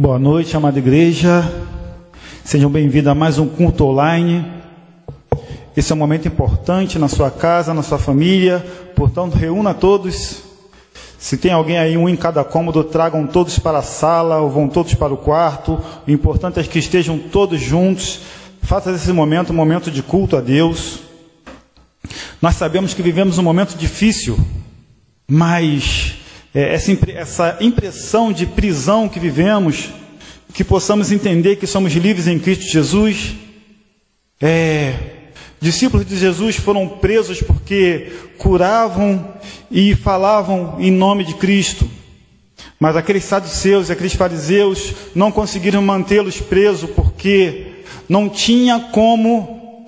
Boa noite, amada igreja. Sejam bem-vindos a mais um culto online. Esse é um momento importante na sua casa, na sua família. Portanto, reúna todos. Se tem alguém aí, um em cada cômodo, tragam todos para a sala ou vão todos para o quarto. O importante é que estejam todos juntos. Faça desse momento um momento de culto a Deus. Nós sabemos que vivemos um momento difícil, mas é, essa, essa impressão de prisão que vivemos, que possamos entender que somos livres em Cristo Jesus. É, discípulos de Jesus foram presos porque curavam e falavam em nome de Cristo. Mas aqueles saduceus e aqueles fariseus não conseguiram mantê-los presos porque não tinha como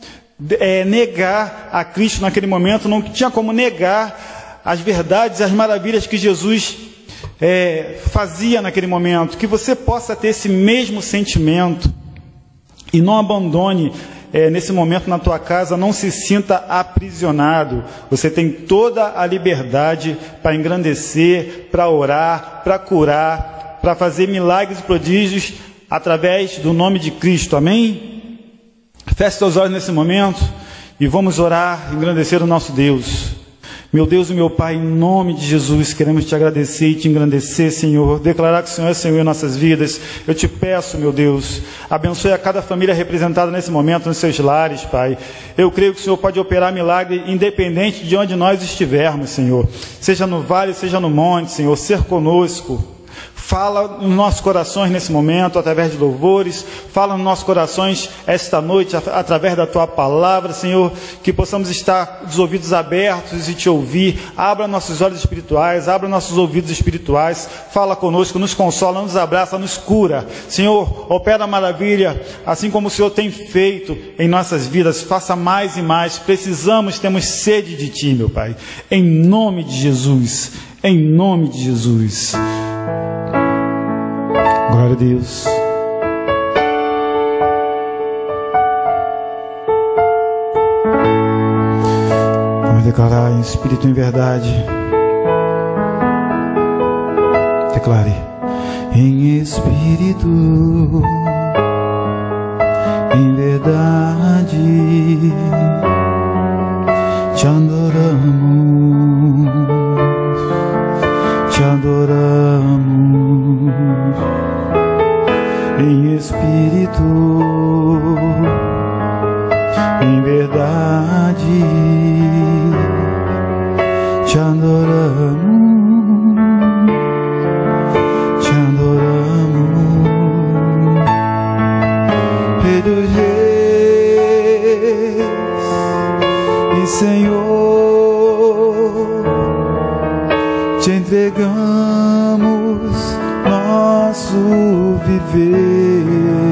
é, negar a Cristo naquele momento, não tinha como negar as verdades, as maravilhas que Jesus é, fazia naquele momento, que você possa ter esse mesmo sentimento e não abandone é, nesse momento na tua casa, não se sinta aprisionado. Você tem toda a liberdade para engrandecer, para orar, para curar, para fazer milagres e prodígios através do nome de Cristo. Amém? Feche seus olhos nesse momento e vamos orar, engrandecer o nosso Deus. Meu Deus e meu Pai, em nome de Jesus, queremos te agradecer e te engrandecer, Senhor. Declarar que o Senhor é Senhor em nossas vidas. Eu te peço, meu Deus, abençoe a cada família representada nesse momento nos seus lares, Pai. Eu creio que o Senhor pode operar milagre independente de onde nós estivermos, Senhor. Seja no vale, seja no monte, Senhor. Ser conosco. Fala nos nossos corações nesse momento, através de louvores. Fala nos nossos corações esta noite, através da tua palavra, Senhor. Que possamos estar dos ouvidos abertos e te ouvir. Abra nossos olhos espirituais, abra nossos ouvidos espirituais. Fala conosco, nos consola, nos abraça, nos cura. Senhor, opera maravilha, assim como o Senhor tem feito em nossas vidas. Faça mais e mais. Precisamos, temos sede de Ti, meu Pai. Em nome de Jesus. Em nome de Jesus. Glória a Deus. Vamos declarar em espírito em verdade. Declare. Em espírito, em verdade, te adoramos, te adoramos. Em espírito, em verdade, te adoramos, te adoramos, dos Reis e Senhor, entregamos nosso viver.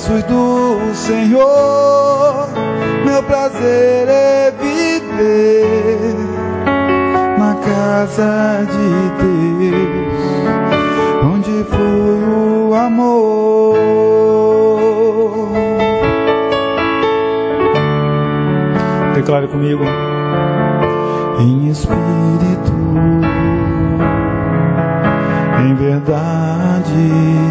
Braços do Senhor. Meu prazer é viver na casa de Deus, onde flui o amor. Declare comigo. Em espírito, em verdade,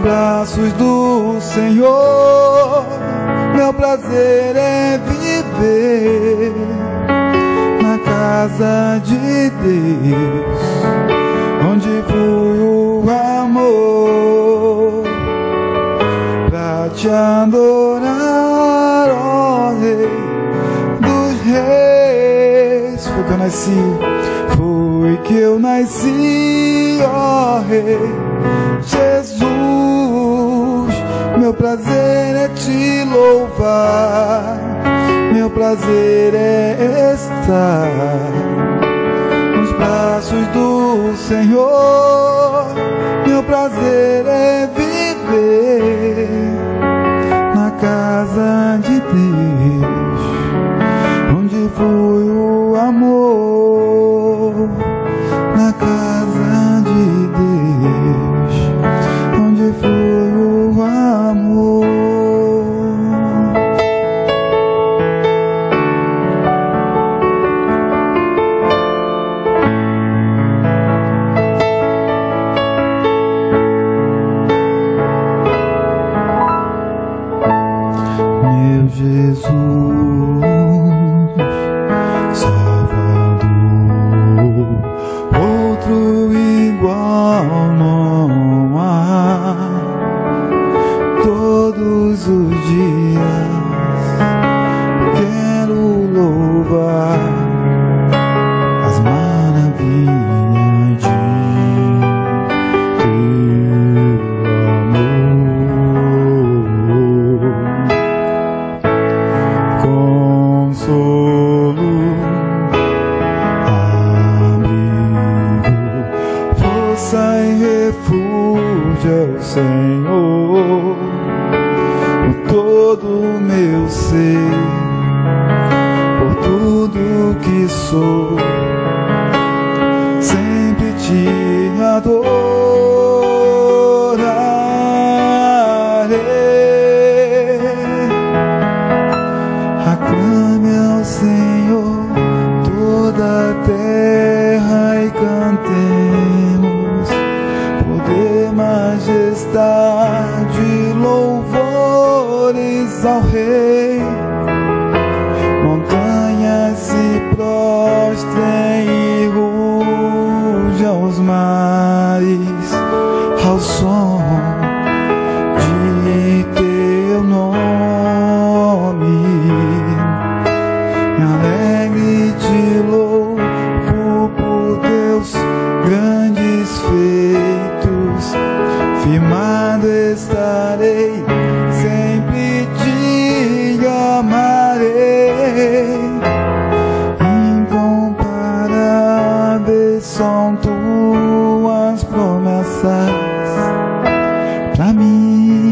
braços do Senhor, meu prazer é viver na casa de Deus, onde fui o amor pra te adorar, ó oh, Rei dos Reis. Foi que eu nasci, foi que eu nasci, ó oh, Rei Jesus prazer é te louvar, meu prazer é estar nos braços do Senhor, meu prazer é viver na casa de Deus, onde foi o amor. para mí.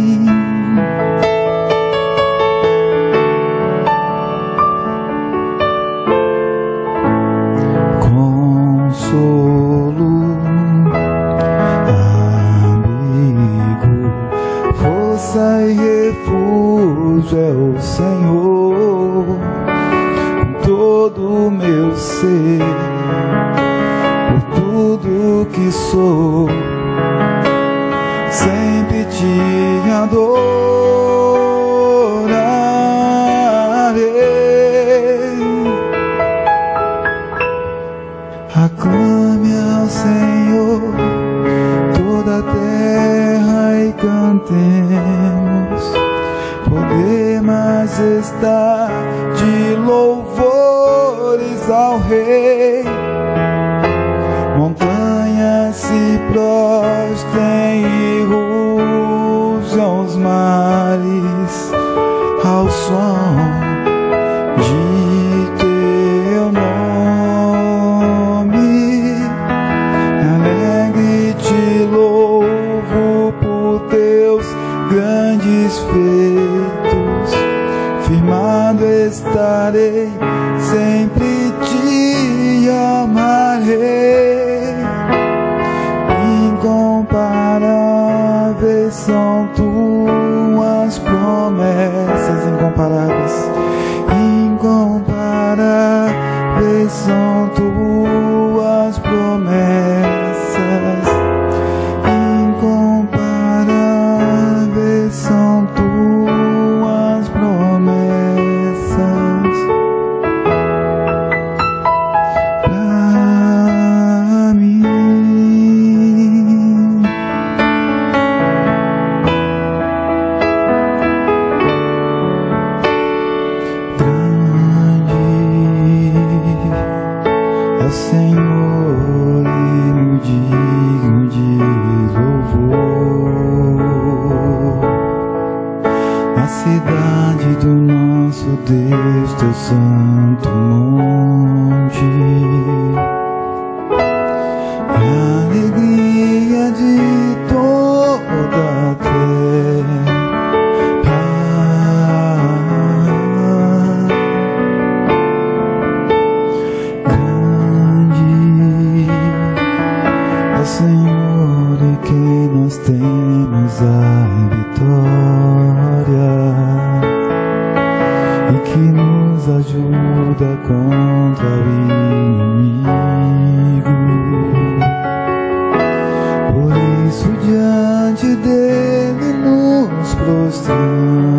Por isso diante dele nos prostramos.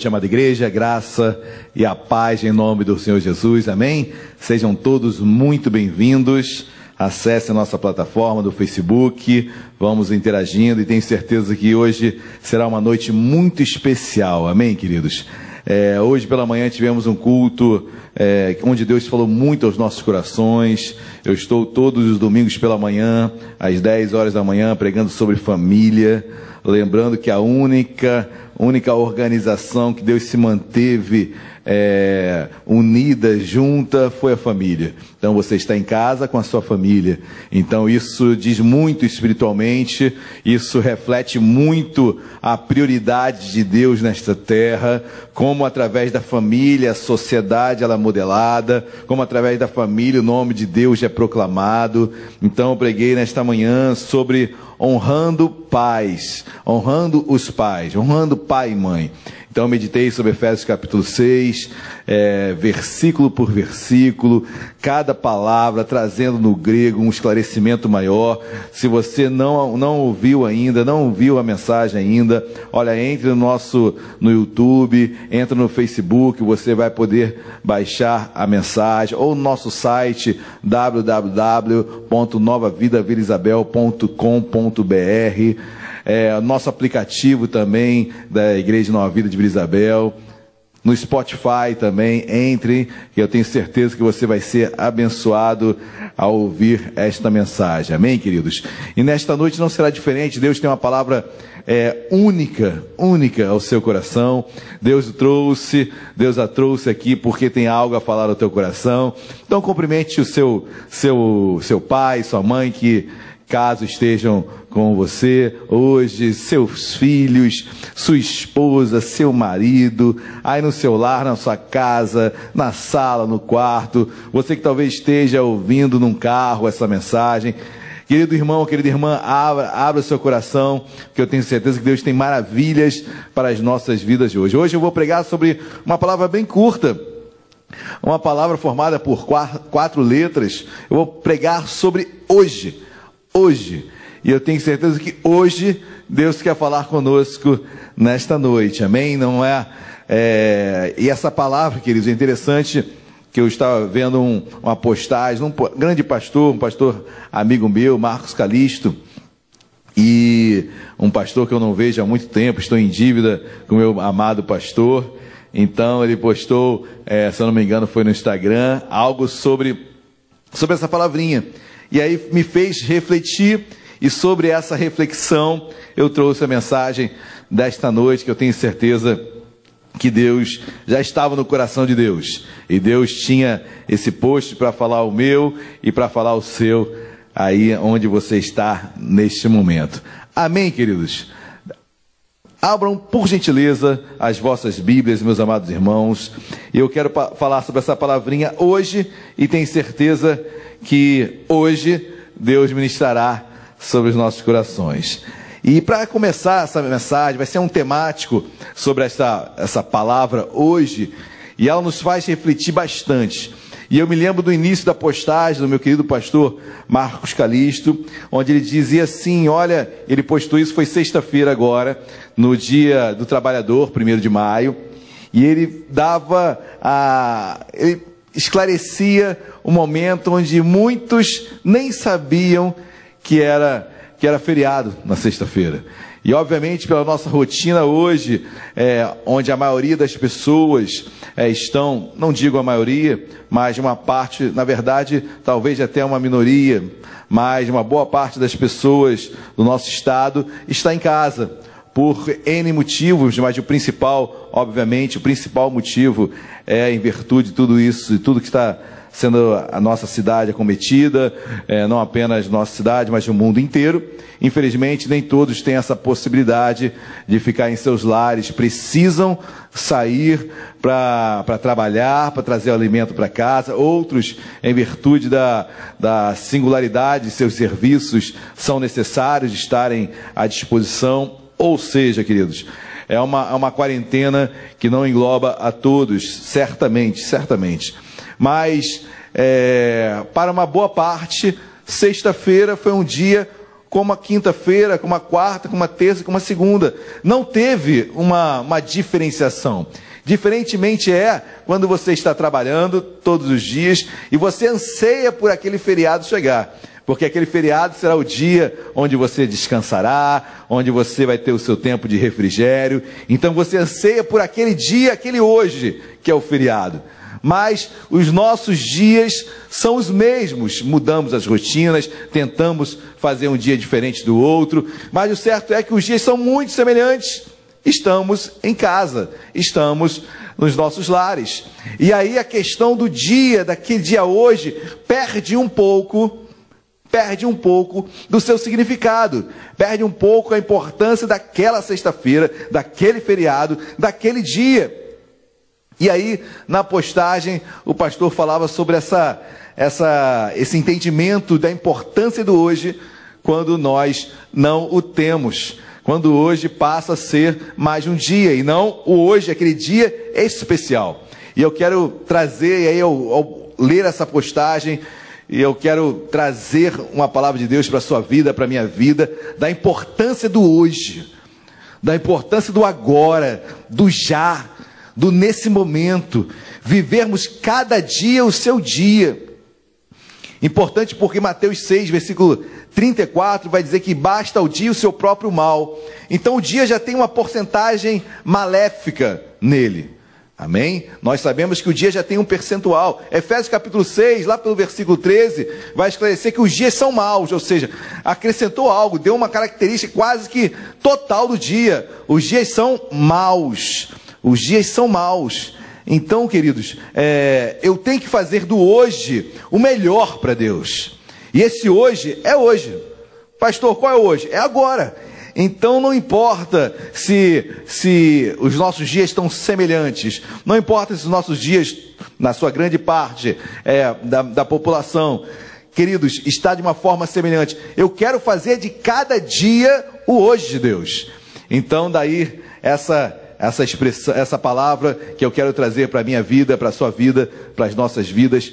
noite, amada igreja, graça e a paz em nome do Senhor Jesus, amém? Sejam todos muito bem-vindos, acesse a nossa plataforma do Facebook, vamos interagindo e tenho certeza que hoje será uma noite muito especial, amém, queridos? É, hoje pela manhã tivemos um culto é, onde Deus falou muito aos nossos corações. Eu estou todos os domingos pela manhã, às 10 horas da manhã, pregando sobre família lembrando que a única, única organização que Deus se manteve é, unida, junta, foi a família. Então você está em casa com a sua família. Então isso diz muito espiritualmente, isso reflete muito a prioridade de Deus nesta terra, como através da família a sociedade ela é modelada, como através da família o nome de Deus é proclamado. Então eu preguei nesta manhã sobre honrando pais, honrando os pais, honrando pai e mãe. Então meditei sobre Efésios capítulo 6, é, versículo por versículo, cada palavra trazendo no grego um esclarecimento maior. Se você não, não ouviu ainda, não ouviu a mensagem ainda, olha, entre no nosso no YouTube, entra no Facebook, você vai poder baixar a mensagem, ou no nosso site www.novavidavilisabel.com.br é, nosso aplicativo também da Igreja Nova Vida de Vila Isabel, no Spotify também, entre, que eu tenho certeza que você vai ser abençoado ao ouvir esta mensagem. Amém, queridos? E nesta noite não será diferente, Deus tem uma palavra é, única, única ao seu coração. Deus o trouxe, Deus a trouxe aqui porque tem algo a falar ao teu coração. Então cumprimente o seu, seu, seu pai, sua mãe que caso estejam com você hoje, seus filhos, sua esposa, seu marido, aí no seu lar, na sua casa, na sala, no quarto, você que talvez esteja ouvindo num carro essa mensagem. Querido irmão, querida irmã, abra, abra seu coração, que eu tenho certeza que Deus tem maravilhas para as nossas vidas de hoje. Hoje eu vou pregar sobre uma palavra bem curta, uma palavra formada por quatro letras. Eu vou pregar sobre hoje hoje. E eu tenho certeza que hoje Deus quer falar conosco nesta noite, amém? Não é, é... E essa palavra, queridos, é interessante que eu estava vendo um, uma postagem, um grande pastor, um pastor amigo meu, Marcos Calisto, e um pastor que eu não vejo há muito tempo, estou em dívida com meu amado pastor. Então ele postou, é, se eu não me engano, foi no Instagram, algo sobre, sobre essa palavrinha. E aí me fez refletir, e sobre essa reflexão eu trouxe a mensagem desta noite, que eu tenho certeza que Deus já estava no coração de Deus. E Deus tinha esse post para falar o meu e para falar o seu, aí onde você está neste momento. Amém, queridos? Abram, por gentileza, as vossas Bíblias, meus amados irmãos. Eu quero falar sobre essa palavrinha hoje e tenho certeza que hoje Deus ministrará sobre os nossos corações. E para começar essa mensagem, vai ser um temático sobre essa, essa palavra hoje, e ela nos faz refletir bastante. E eu me lembro do início da postagem do meu querido pastor Marcos Calisto, onde ele dizia assim: olha, ele postou isso, foi sexta-feira agora, no dia do trabalhador, primeiro de maio, e ele dava a. Ele esclarecia o momento onde muitos nem sabiam que era, que era feriado na sexta-feira. E obviamente pela nossa rotina hoje, é, onde a maioria das pessoas é, estão, não digo a maioria, mas uma parte, na verdade, talvez até uma minoria, mas uma boa parte das pessoas do nosso estado está em casa por N motivos, mas o principal, obviamente, o principal motivo é em virtude de tudo isso e tudo que está sendo a nossa cidade acometida, é, não apenas nossa cidade, mas o mundo inteiro. Infelizmente, nem todos têm essa possibilidade de ficar em seus lares, precisam sair para trabalhar, para trazer alimento para casa. Outros, em virtude da, da singularidade de seus serviços, são necessários de estarem à disposição ou seja, queridos, é uma, é uma quarentena que não engloba a todos, certamente, certamente. Mas, é, para uma boa parte, sexta-feira foi um dia como a quinta-feira, como a quarta, como a terça, como a segunda. Não teve uma, uma diferenciação. Diferentemente é quando você está trabalhando todos os dias e você anseia por aquele feriado chegar. porque aquele feriado será o dia onde você descansará, onde você vai ter o seu tempo de refrigério. Então você anseia por aquele dia, aquele hoje, que é o feriado. Mas os nossos dias são os mesmos. Mudamos as rotinas, tentamos fazer um dia diferente do outro, mas o certo é que os dias são muito semelhantes. Estamos em casa, estamos nos nossos lares. E aí a questão do dia, daquele dia hoje, perde um pouco perde um pouco do seu significado, perde um pouco a importância daquela sexta-feira, daquele feriado, daquele dia. E aí, na postagem, o pastor falava sobre essa, essa, esse entendimento da importância do hoje, quando nós não o temos. Quando hoje passa a ser mais um dia, e não o hoje, aquele dia especial. E eu quero trazer, e aí, ao, ao ler essa postagem, e eu quero trazer uma palavra de Deus para a sua vida, para a minha vida, da importância do hoje, da importância do agora, do já, do nesse momento, vivermos cada dia o seu dia. Importante porque Mateus 6, versículo 34, vai dizer que basta ao dia o seu próprio mal. Então o dia já tem uma porcentagem maléfica nele. Amém? Nós sabemos que o dia já tem um percentual. Efésios capítulo 6, lá pelo versículo 13, vai esclarecer que os dias são maus, ou seja, acrescentou algo, deu uma característica quase que total do dia. Os dias são maus. Os dias são maus. Então, queridos, é, eu tenho que fazer do hoje o melhor para Deus. E esse hoje é hoje. Pastor, qual é hoje? É agora. Então não importa se, se os nossos dias estão semelhantes, não importa se os nossos dias, na sua grande parte é, da, da população, queridos, está de uma forma semelhante. Eu quero fazer de cada dia o hoje de Deus. Então daí essa essa expressão, essa palavra que eu quero trazer para a minha vida, para a sua vida, para as nossas vidas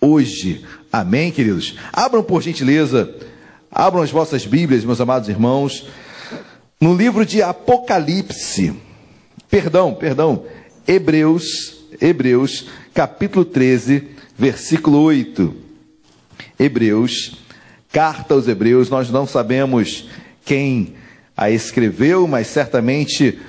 hoje. Amém, queridos? Abram por gentileza, abram as vossas Bíblias, meus amados irmãos. No livro de Apocalipse, perdão, perdão, Hebreus, Hebreus, capítulo 13, versículo 8. Hebreus, carta aos Hebreus, nós não sabemos quem a escreveu, mas certamente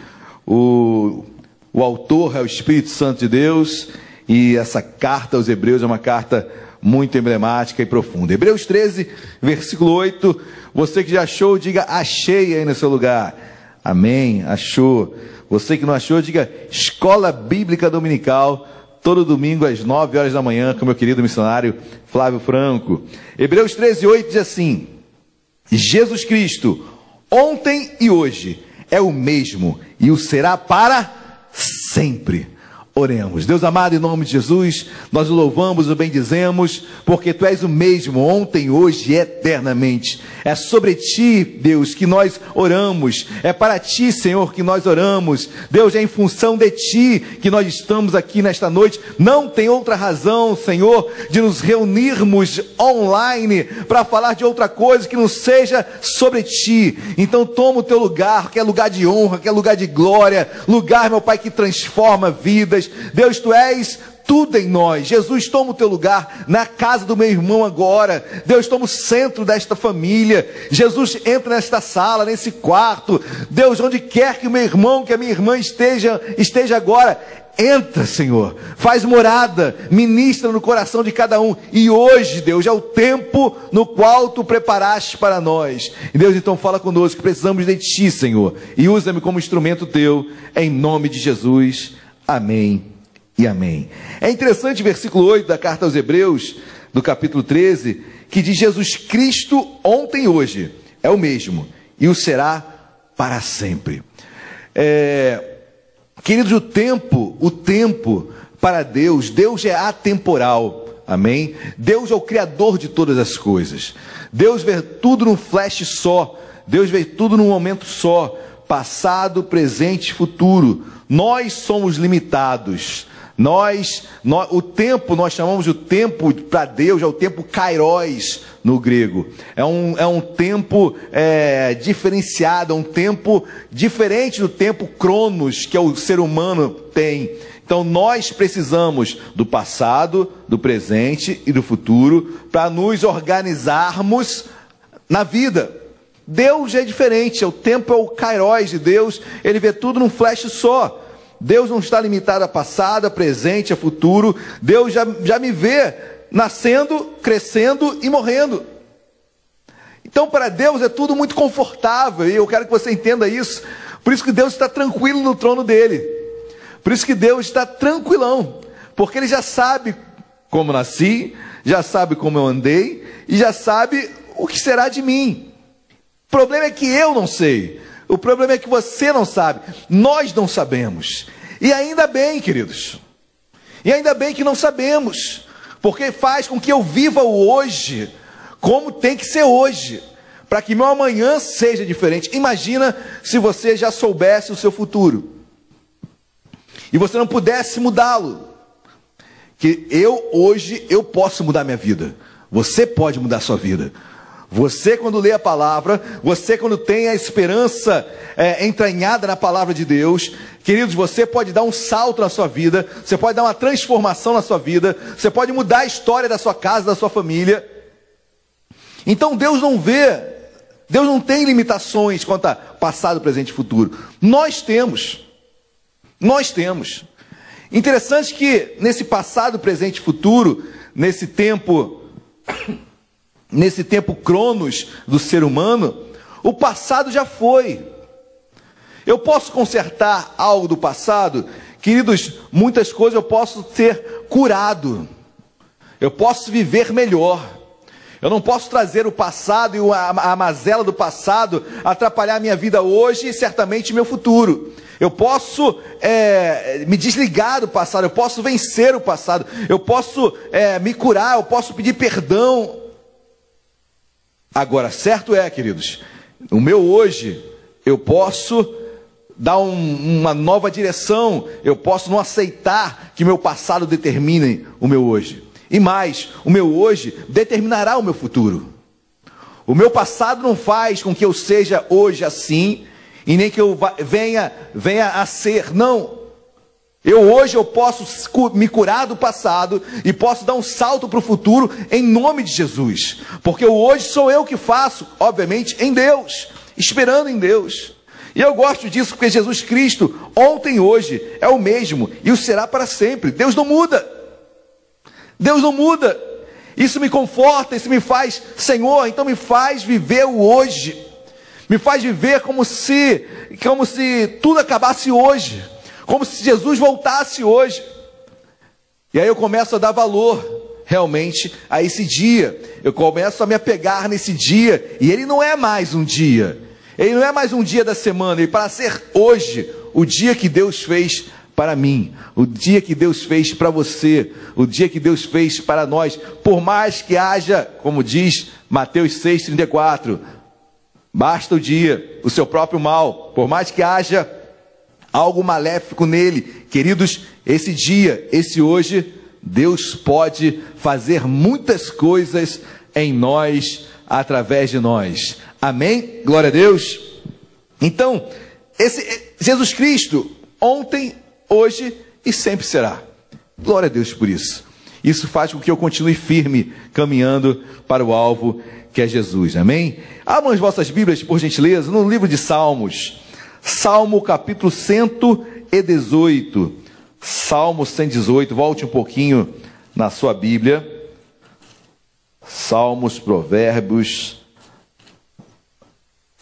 o, o autor é o Espírito Santo de Deus, e essa carta aos Hebreus é uma carta muito emblemática e profunda. Hebreus 13, versículo 8. Você que já achou, diga achei aí no seu lugar. Amém, achou. Você que não achou, diga Escola Bíblica Dominical, todo domingo às 9 horas da manhã, com meu querido missionário Flávio Franco. Hebreus 13, 8 diz assim: Jesus Cristo, ontem e hoje, é o mesmo e o será para sempre. Oremos. Deus amado, em nome de Jesus, nós o louvamos, o bendizemos, porque tu és o mesmo ontem, hoje e eternamente. É sobre ti, Deus, que nós oramos. É para ti, Senhor, que nós oramos. Deus, é em função de ti que nós estamos aqui nesta noite. Não tem outra razão, Senhor, de nos reunirmos online para falar de outra coisa que não seja sobre ti. Então toma o teu lugar, que é lugar de honra, que é lugar de glória, lugar, meu Pai, que transforma vidas Deus, tu és tudo em nós. Jesus, toma o teu lugar na casa do meu irmão agora. Deus, toma o centro desta família. Jesus, entra nesta sala, nesse quarto. Deus, onde quer que o meu irmão, que a minha irmã esteja, esteja agora, entra, Senhor, faz morada, ministra no coração de cada um. E hoje, Deus, é o tempo no qual tu preparaste para nós. E Deus, então fala conosco, precisamos de ti, Senhor, e usa-me como instrumento teu, em nome de Jesus. Amém e amém. É interessante o versículo 8 da carta aos Hebreus, do capítulo 13, que diz: Jesus Cristo ontem e hoje é o mesmo e o será para sempre. É, queridos, o tempo, o tempo para Deus, Deus é atemporal. Amém? Deus é o Criador de todas as coisas. Deus vê tudo num flash só. Deus vê tudo num momento só. Passado, presente, futuro. Nós somos limitados. Nós, nós, o tempo, nós chamamos o tempo para Deus, é o tempo kairos no grego. É um, é um tempo é, diferenciado, é um tempo diferente do tempo cronos que o ser humano tem. Então nós precisamos do passado, do presente e do futuro para nos organizarmos na vida. Deus é diferente, o tempo é o kairos de Deus, ele vê tudo num flash só. Deus não está limitado a passado, a presente, a futuro. Deus já, já me vê nascendo, crescendo e morrendo. Então, para Deus é tudo muito confortável, e eu quero que você entenda isso. Por isso que Deus está tranquilo no trono dele. Por isso que Deus está tranquilão, porque ele já sabe como nasci, já sabe como eu andei e já sabe o que será de mim. O problema é que eu não sei. O problema é que você não sabe. Nós não sabemos. E ainda bem, queridos. E ainda bem que não sabemos, porque faz com que eu viva o hoje como tem que ser hoje, para que meu amanhã seja diferente. Imagina se você já soubesse o seu futuro e você não pudesse mudá-lo. Que eu hoje eu posso mudar minha vida. Você pode mudar sua vida. Você, quando lê a palavra, você, quando tem a esperança é, entranhada na palavra de Deus, queridos, você pode dar um salto na sua vida, você pode dar uma transformação na sua vida, você pode mudar a história da sua casa, da sua família. Então Deus não vê, Deus não tem limitações quanto a passado, presente e futuro. Nós temos. Nós temos. Interessante que nesse passado, presente e futuro, nesse tempo, nesse tempo cronos do ser humano, o passado já foi. Eu posso consertar algo do passado? Queridos, muitas coisas eu posso ser curado. Eu posso viver melhor. Eu não posso trazer o passado e a mazela do passado atrapalhar minha vida hoje e certamente meu futuro. Eu posso é, me desligar do passado, eu posso vencer o passado, eu posso é, me curar, eu posso pedir perdão. Agora, certo é, queridos, o meu hoje, eu posso dar um, uma nova direção, eu posso não aceitar que meu passado determine o meu hoje. E mais, o meu hoje determinará o meu futuro. O meu passado não faz com que eu seja hoje assim, e nem que eu venha, venha a ser. Não. Eu hoje eu posso me curar do passado e posso dar um salto para o futuro em nome de Jesus. Porque hoje sou eu que faço, obviamente, em Deus, esperando em Deus. E eu gosto disso porque Jesus Cristo, ontem e hoje, é o mesmo e o será para sempre. Deus não muda. Deus não muda. Isso me conforta, isso me faz, Senhor, então me faz viver o hoje me faz viver como se, como se tudo acabasse hoje, como se Jesus voltasse hoje. E aí eu começo a dar valor realmente a esse dia. Eu começo a me apegar nesse dia, e ele não é mais um dia. Ele não é mais um dia da semana, e para ser hoje o dia que Deus fez para mim, o dia que Deus fez para você, o dia que Deus fez para nós, por mais que haja, como diz Mateus 6,34, Basta o dia, o seu próprio mal, por mais que haja algo maléfico nele, queridos, esse dia, esse hoje, Deus pode fazer muitas coisas em nós, através de nós. Amém? Glória a Deus. Então, esse Jesus Cristo, ontem, hoje e sempre será. Glória a Deus por isso. Isso faz com que eu continue firme, caminhando para o alvo que é Jesus. Amém? Abram as vossas Bíblias, por gentileza, no livro de Salmos. Salmo capítulo 118. Salmo 118. Volte um pouquinho na sua Bíblia. Salmos, Provérbios.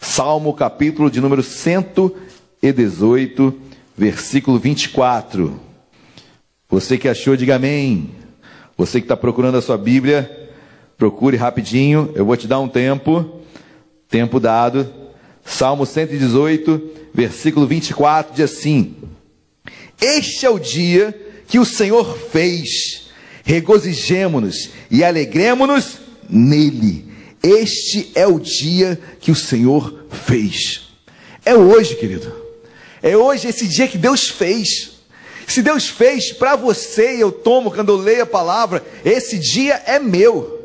Salmo capítulo de número 118, versículo 24. Você que achou, diga amém. Você que está procurando a sua Bíblia, Procure rapidinho, eu vou te dar um tempo. Tempo dado. Salmo 118, versículo 24 diz assim: Este é o dia que o Senhor fez. Regozijemo-nos e alegremo-nos nele. Este é o dia que o Senhor fez. É hoje, querido. É hoje esse dia que Deus fez. Se Deus fez para você, eu tomo quando eu leio a palavra, esse dia é meu.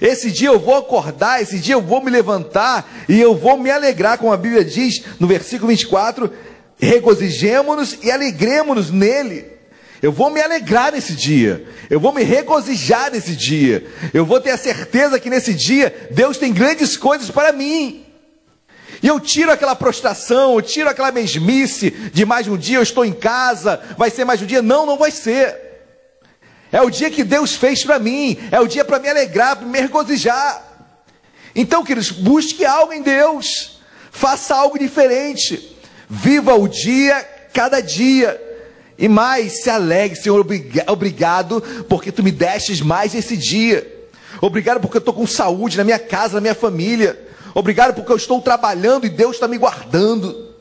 Esse dia eu vou acordar, esse dia eu vou me levantar e eu vou me alegrar, como a Bíblia diz no versículo 24: regozijemo-nos e alegremos-nos nele. Eu vou me alegrar nesse dia. Eu vou me regozijar nesse dia. Eu vou ter a certeza que nesse dia Deus tem grandes coisas para mim. E eu tiro aquela prostração, eu tiro aquela mesmice de mais um dia eu estou em casa, vai ser mais um dia. Não, não vai ser. É o dia que Deus fez para mim, é o dia para me alegrar, para me regozijar. Então, queridos, busque algo em Deus, faça algo diferente, viva o dia cada dia. E mais, se alegre, Senhor, obrigado, porque tu me destes mais esse dia. Obrigado porque eu estou com saúde na minha casa, na minha família. Obrigado porque eu estou trabalhando e Deus está me guardando.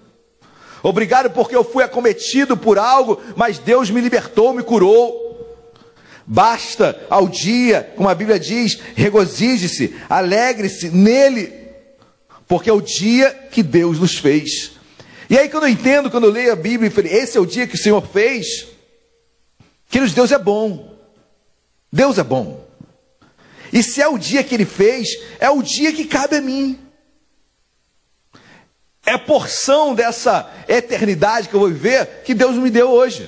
Obrigado porque eu fui acometido por algo, mas Deus me libertou, me curou. Basta ao dia, como a Bíblia diz, regozije-se, alegre-se nele, porque é o dia que Deus nos fez. E aí, quando eu entendo, quando eu leio a Bíblia, esse é o dia que o Senhor fez, queridos, Deus é bom. Deus é bom. E se é o dia que Ele fez, é o dia que cabe a mim é porção dessa eternidade que eu vou viver que Deus me deu hoje.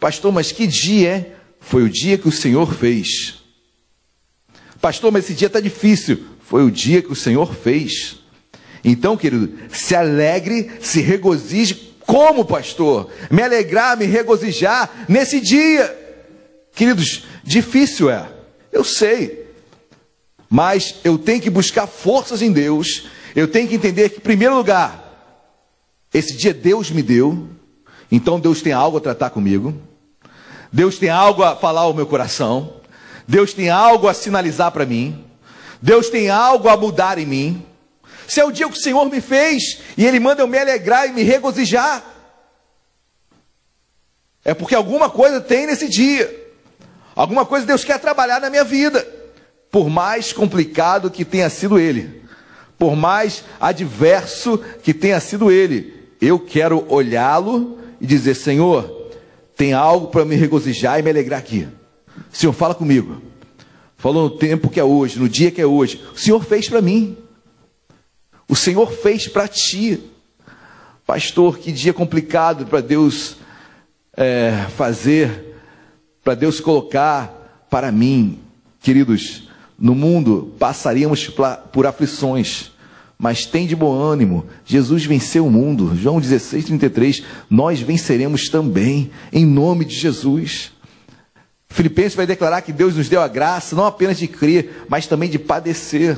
Pastor, mas que dia é? Foi o dia que o Senhor fez. Pastor, mas esse dia está difícil. Foi o dia que o Senhor fez. Então, querido, se alegre, se regozije. Como, pastor? Me alegrar, me regozijar nesse dia. Queridos, difícil é. Eu sei. Mas eu tenho que buscar forças em Deus eu tenho que entender que, em primeiro lugar, esse dia Deus me deu, então Deus tem algo a tratar comigo, Deus tem algo a falar ao meu coração, Deus tem algo a sinalizar para mim, Deus tem algo a mudar em mim. Se é o dia que o Senhor me fez e Ele manda eu me alegrar e me regozijar, é porque alguma coisa tem nesse dia, alguma coisa Deus quer trabalhar na minha vida, por mais complicado que tenha sido Ele por mais adverso que tenha sido ele, eu quero olhá-lo e dizer: Senhor, tem algo para me regozijar e me alegrar aqui. Senhor, fala comigo. Falou no tempo que é hoje, no dia que é hoje. O Senhor fez para mim. O Senhor fez para ti. Pastor, que dia complicado para Deus é, fazer, para Deus colocar para mim. Queridos, no mundo passaríamos por aflições, mas tem de bom ânimo. Jesus venceu o mundo. João 16, 33. Nós venceremos também, em nome de Jesus. Filipenses vai declarar que Deus nos deu a graça, não apenas de crer, mas também de padecer.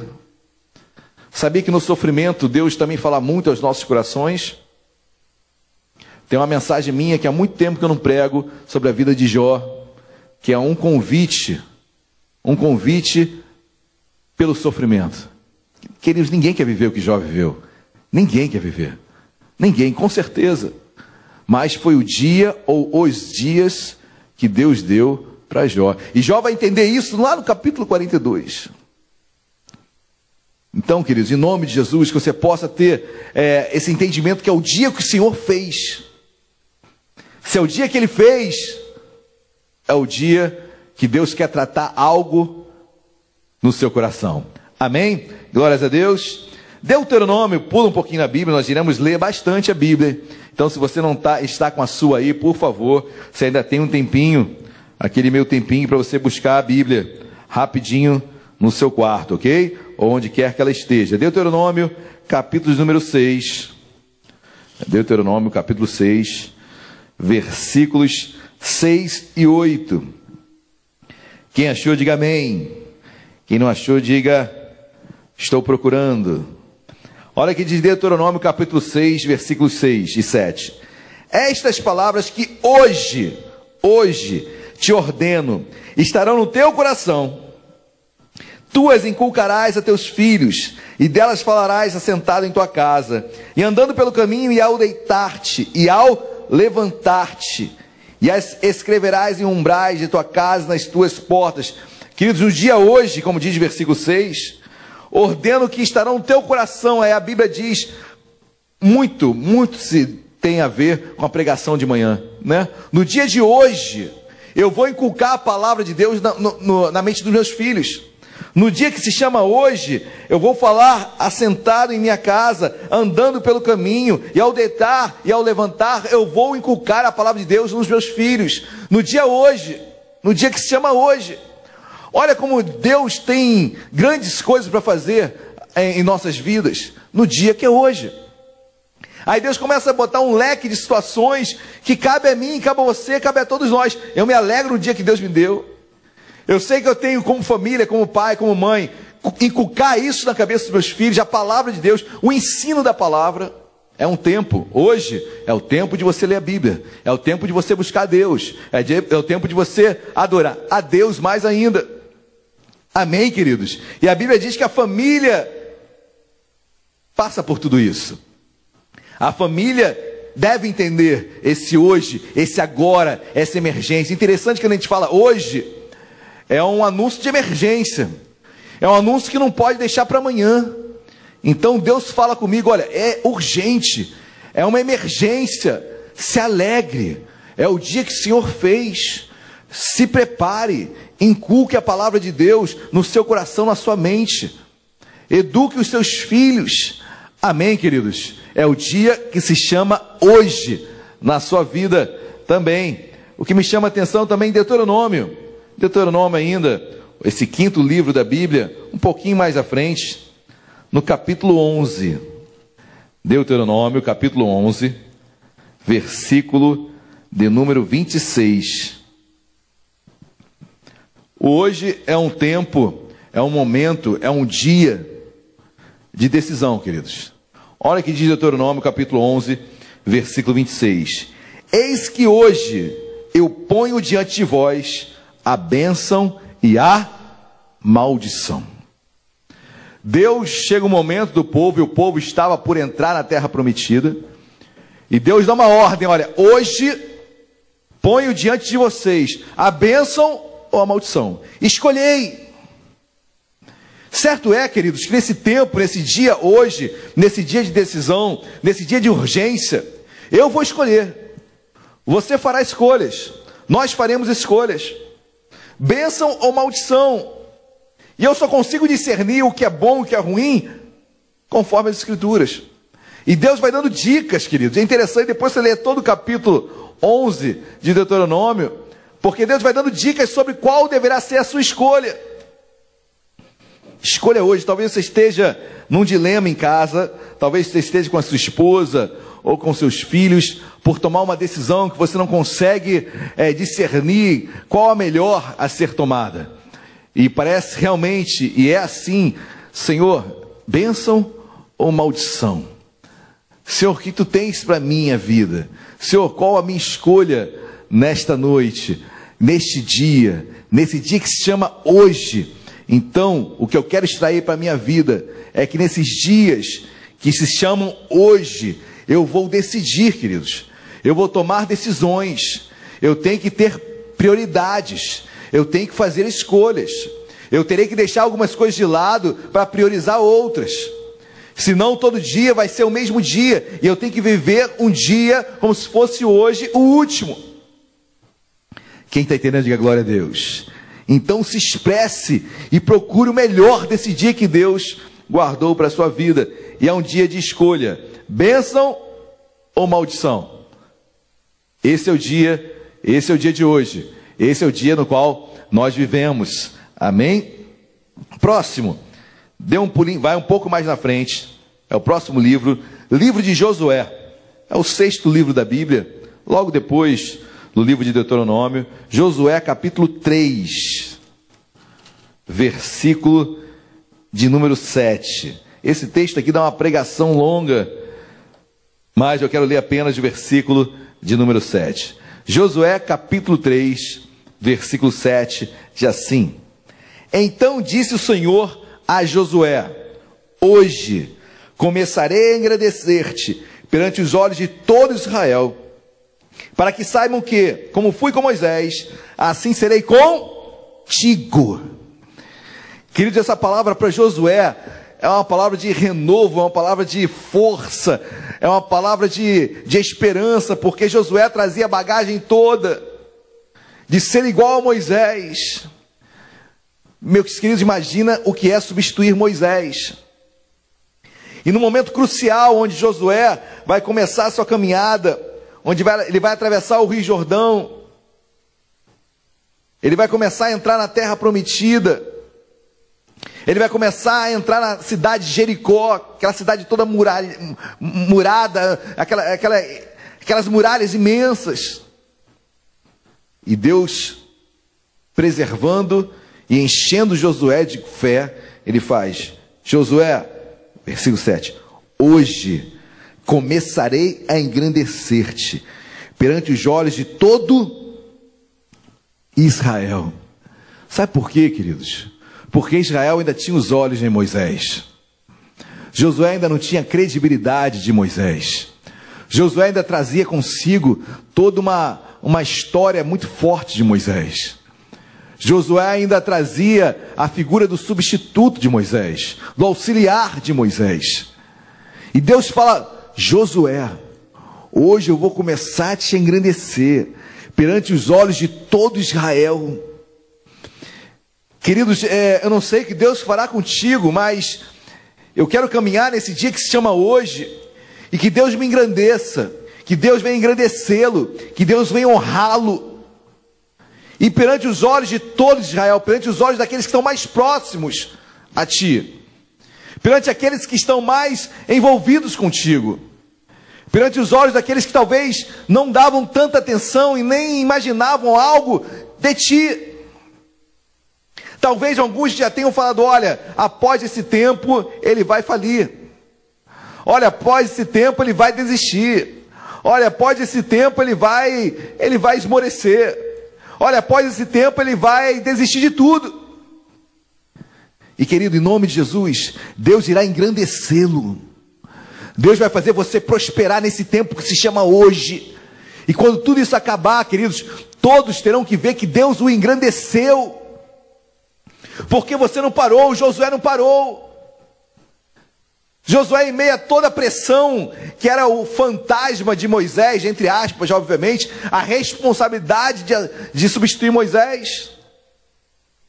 Sabia que no sofrimento Deus também fala muito aos nossos corações? Tem uma mensagem minha que há muito tempo que eu não prego sobre a vida de Jó, que é um convite, um convite pelo sofrimento. Queridos, ninguém quer viver o que Jó viveu. Ninguém quer viver. Ninguém, com certeza. Mas foi o dia ou os dias que Deus deu para Jó. E Jó vai entender isso lá no capítulo 42. Então, queridos, em nome de Jesus, que você possa ter é, esse entendimento que é o dia que o Senhor fez. Se é o dia que Ele fez, é o dia que Deus quer tratar algo no seu coração. Amém? Glórias a Deus. Deuteronômio, pula um pouquinho na Bíblia, nós iremos ler bastante a Bíblia. Então, se você não tá, está com a sua aí, por favor, você ainda tem um tempinho, aquele meu tempinho para você buscar a Bíblia rapidinho no seu quarto, ok? Ou onde quer que ela esteja. Deuteronômio, capítulo número 6. Deuteronômio, capítulo 6, versículos 6 e 8. Quem achou, diga amém. Quem não achou, diga: Estou procurando. Olha que diz Deuteronômio capítulo 6, versículos 6 e 7. Estas palavras que hoje, hoje te ordeno, estarão no teu coração. Tu as inculcarás a teus filhos, e delas falarás assentado em tua casa, e andando pelo caminho, e ao deitar-te, e ao levantar-te, e as escreverás em umbrais de tua casa, nas tuas portas, Queridos, no dia hoje, como diz o versículo 6, ordeno que estarão no teu coração, aí a Bíblia diz, muito, muito se tem a ver com a pregação de manhã, né? No dia de hoje, eu vou inculcar a palavra de Deus na, no, na mente dos meus filhos. No dia que se chama hoje, eu vou falar assentado em minha casa, andando pelo caminho, e ao deitar e ao levantar, eu vou inculcar a palavra de Deus nos meus filhos. No dia hoje, no dia que se chama hoje. Olha como Deus tem grandes coisas para fazer em, em nossas vidas, no dia que é hoje. Aí Deus começa a botar um leque de situações que cabe a mim, cabe a você, cabe a todos nós. Eu me alegro no dia que Deus me deu. Eu sei que eu tenho como família, como pai, como mãe, inculcar isso na cabeça dos meus filhos, a palavra de Deus, o ensino da palavra. É um tempo, hoje, é o tempo de você ler a Bíblia, é o tempo de você buscar Deus, é, de, é o tempo de você adorar a Deus mais ainda. Amém, queridos? E a Bíblia diz que a família passa por tudo isso. A família deve entender esse hoje, esse agora, essa emergência. Interessante que a gente fala hoje, é um anúncio de emergência. É um anúncio que não pode deixar para amanhã. Então Deus fala comigo: olha, é urgente, é uma emergência. Se alegre, é o dia que o Senhor fez. Se prepare, inculque a palavra de Deus no seu coração, na sua mente. Eduque os seus filhos. Amém, queridos? É o dia que se chama hoje, na sua vida também. O que me chama a atenção também, Deuteronômio. Deuteronômio ainda, esse quinto livro da Bíblia, um pouquinho mais à frente, no capítulo 11. Deuteronômio, capítulo 11, versículo de número 26. Hoje é um tempo, é um momento, é um dia de decisão, queridos. Olha que diz Deuteronômio, capítulo 11, versículo 26. Eis que hoje eu ponho diante de vós a bênção e a maldição. Deus chega o momento do povo, e o povo estava por entrar na terra prometida, e Deus dá uma ordem: olha, hoje ponho diante de vocês a bênção ou a maldição. Escolhei. Certo é, queridos, que nesse tempo, nesse dia hoje, nesse dia de decisão, nesse dia de urgência, eu vou escolher. Você fará escolhas. Nós faremos escolhas bênção ou maldição. E eu só consigo discernir o que é bom e o que é ruim conforme as Escrituras. E Deus vai dando dicas, queridos. É interessante depois você ler todo o capítulo 11 de Deuteronômio, porque Deus vai dando dicas sobre qual deverá ser a sua escolha. Escolha hoje, talvez você esteja num dilema em casa, talvez você esteja com a sua esposa ou com seus filhos, por tomar uma decisão que você não consegue é, discernir qual a melhor a ser tomada. E parece realmente, e é assim, Senhor, bênção ou maldição? Senhor, o que tu tens para minha vida? Senhor, qual a minha escolha nesta noite, neste dia, nesse dia que se chama hoje? Então, o que eu quero extrair para a minha vida é que nesses dias que se chamam hoje, eu vou decidir, queridos. Eu vou tomar decisões. Eu tenho que ter prioridades. Eu tenho que fazer escolhas. Eu terei que deixar algumas coisas de lado para priorizar outras. Senão todo dia vai ser o mesmo dia. E eu tenho que viver um dia como se fosse hoje o último. Quem está entendendo, diga glória a Deus. Então se expresse e procure o melhor desse dia que Deus guardou para a sua vida. E é um dia de escolha bênção ou maldição? Esse é o dia, esse é o dia de hoje. Esse é o dia no qual nós vivemos. Amém? Próximo. Dê um pulinho, vai um pouco mais na frente. É o próximo livro, livro de Josué. É o sexto livro da Bíblia. Logo depois do livro de Deuteronômio, Josué capítulo 3, versículo de número 7. Esse texto aqui dá uma pregação longa mas eu quero ler apenas o versículo de número 7. Josué capítulo 3, versículo 7, diz assim: Então disse o Senhor a Josué: Hoje começarei a agradecer-te perante os olhos de todo Israel, para que saibam que, como fui com Moisés, assim serei contigo. Queridos, essa palavra para Josué é uma palavra de renovo, é uma palavra de força, é uma palavra de, de esperança, porque Josué trazia a bagagem toda de ser igual a Moisés. Meus queridos, imagina o que é substituir Moisés. E no momento crucial onde Josué vai começar a sua caminhada, onde vai, ele vai atravessar o Rio Jordão, ele vai começar a entrar na terra prometida, ele vai começar a entrar na cidade de Jericó, aquela cidade toda muralha, murada, aquela, aquela, aquelas muralhas imensas. E Deus, preservando e enchendo Josué de fé, ele faz: Josué, versículo 7: Hoje começarei a engrandecer-te perante os olhos de todo Israel. Sabe por quê, queridos? Porque Israel ainda tinha os olhos em Moisés. Josué ainda não tinha credibilidade de Moisés. Josué ainda trazia consigo toda uma, uma história muito forte de Moisés. Josué ainda trazia a figura do substituto de Moisés, do auxiliar de Moisés. E Deus fala: Josué, hoje eu vou começar a te engrandecer perante os olhos de todo Israel. Queridos, é, eu não sei o que Deus fará contigo, mas eu quero caminhar nesse dia que se chama hoje, e que Deus me engrandeça, que Deus venha engrandecê-lo, que Deus venha honrá-lo. E perante os olhos de todo Israel, perante os olhos daqueles que estão mais próximos a ti, perante aqueles que estão mais envolvidos contigo, perante os olhos daqueles que talvez não davam tanta atenção e nem imaginavam algo de ti. Talvez alguns já tenham falado: olha, após esse tempo ele vai falir. Olha, após esse tempo ele vai desistir. Olha, após esse tempo ele vai, ele vai esmorecer. Olha, após esse tempo ele vai desistir de tudo. E querido, em nome de Jesus, Deus irá engrandecê-lo. Deus vai fazer você prosperar nesse tempo que se chama hoje. E quando tudo isso acabar, queridos, todos terão que ver que Deus o engrandeceu. Porque você não parou, Josué não parou. Josué, em meio a toda a pressão, que era o fantasma de Moisés, entre aspas, obviamente, a responsabilidade de, de substituir Moisés.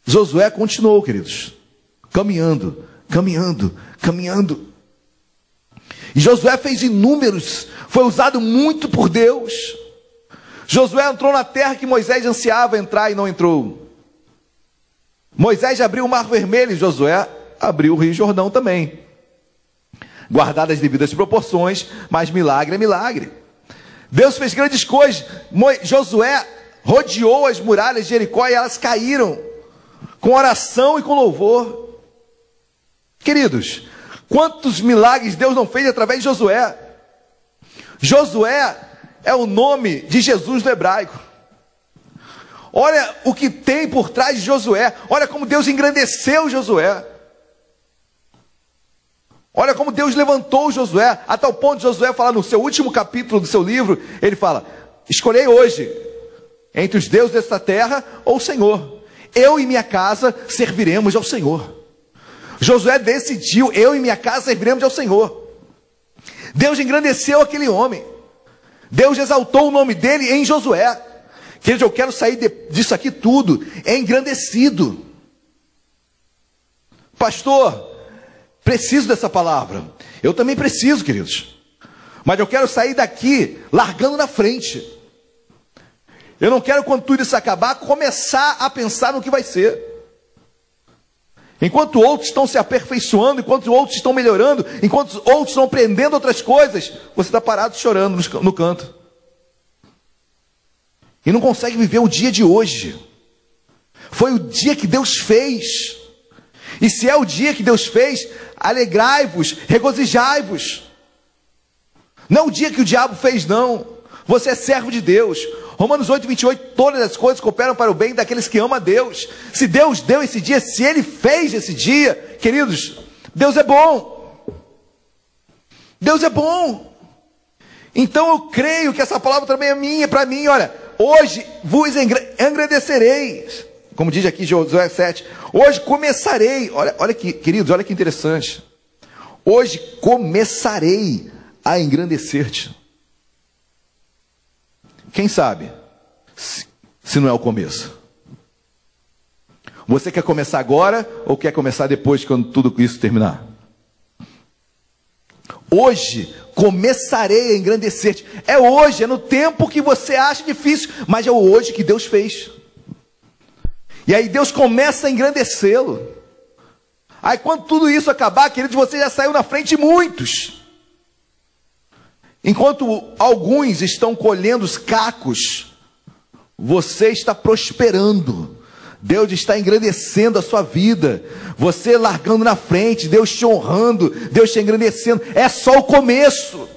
Josué continuou, queridos, caminhando, caminhando, caminhando. E Josué fez inúmeros, foi usado muito por Deus. Josué entrou na terra que Moisés ansiava entrar e não entrou. Moisés abriu o mar vermelho e Josué abriu o rio Jordão também. Guardadas as devidas proporções, mas milagre é milagre. Deus fez grandes coisas. Josué rodeou as muralhas de Jericó e elas caíram com oração e com louvor. Queridos, quantos milagres Deus não fez através de Josué? Josué é o nome de Jesus no hebraico. Olha o que tem por trás de Josué. Olha como Deus engrandeceu Josué. Olha como Deus levantou Josué, a tal ponto de Josué falar no seu último capítulo do seu livro, ele fala: Escolhei hoje entre os deuses desta terra ou o Senhor. Eu e minha casa serviremos ao Senhor. Josué decidiu: eu e minha casa serviremos ao Senhor. Deus engrandeceu aquele homem. Deus exaltou o nome dele em Josué. Queridos, eu quero sair de, disso aqui tudo engrandecido. Pastor, preciso dessa palavra. Eu também preciso, queridos. Mas eu quero sair daqui largando na frente. Eu não quero, quando tudo isso acabar, começar a pensar no que vai ser. Enquanto outros estão se aperfeiçoando, enquanto outros estão melhorando, enquanto outros estão aprendendo outras coisas, você está parado chorando no canto e não consegue viver o dia de hoje. Foi o dia que Deus fez. E se é o dia que Deus fez, alegrai-vos, regozijai-vos. Não o dia que o diabo fez, não. Você é servo de Deus. Romanos 8, 28, todas as coisas cooperam para o bem daqueles que amam a Deus. Se Deus deu esse dia, se Ele fez esse dia, queridos, Deus é bom. Deus é bom. Então eu creio que essa palavra também é minha, para mim, olha, Hoje vos engrandecerei. Como diz aqui Josué 7. Hoje começarei. Olha, olha que, queridos, olha que interessante. Hoje começarei a engrandecer-te. Quem sabe se, não é o começo? Você quer começar agora ou quer começar depois, quando tudo isso terminar? Hoje começarei a engrandecer-te. É hoje, é no tempo que você acha difícil, mas é o hoje que Deus fez. E aí Deus começa a engrandecê-lo. Aí quando tudo isso acabar, queridos, você já saiu na frente de muitos. Enquanto alguns estão colhendo os cacos, você está prosperando. Deus está engrandecendo a sua vida. Você largando na frente, Deus te honrando, Deus te engrandecendo. É só o começo.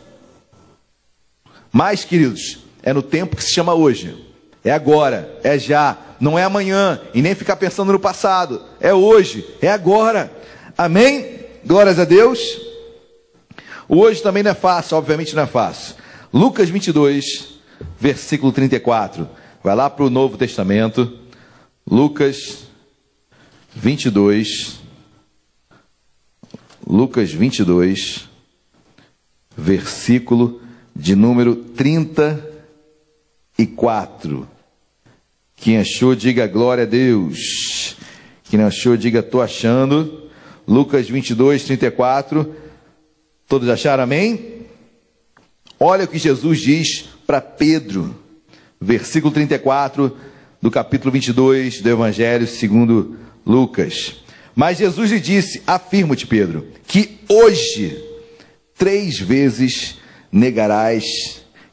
Mas, queridos, é no tempo que se chama hoje. É agora, é já, não é amanhã e nem ficar pensando no passado. É hoje, é agora. Amém? Glórias a Deus. Hoje também não é fácil, obviamente não é fácil. Lucas 22, versículo 34. Vai lá para o Novo Testamento. Lucas 22. Lucas 22, versículo de número 34. Quem achou, diga glória a Deus. Quem não achou, diga estou achando. Lucas 22, 34. Todos acharam amém? Olha o que Jesus diz para Pedro, versículo 34 do capítulo 22 do Evangelho segundo Lucas. Mas Jesus lhe disse: Afirmo-te, Pedro, que hoje três vezes negarás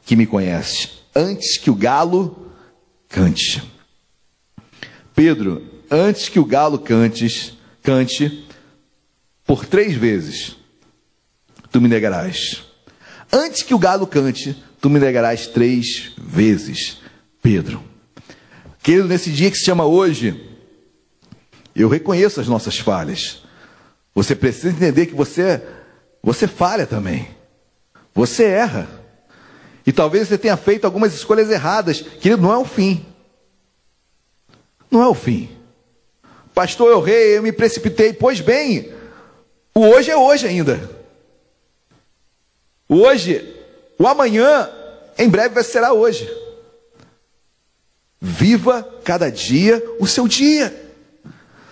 que me conheces, antes que o galo cante. Pedro, antes que o galo cantes, cante, por três vezes tu me negarás. Antes que o galo cante, tu me negarás três vezes, Pedro. Querido, nesse dia que se chama hoje, eu reconheço as nossas falhas. Você precisa entender que você, você falha também. Você erra. E talvez você tenha feito algumas escolhas erradas. Querido, não é o fim. Não é o fim. Pastor, eu errei, eu me precipitei. Pois bem, o hoje é hoje ainda. O hoje, o amanhã, em breve será hoje. Viva cada dia o seu dia.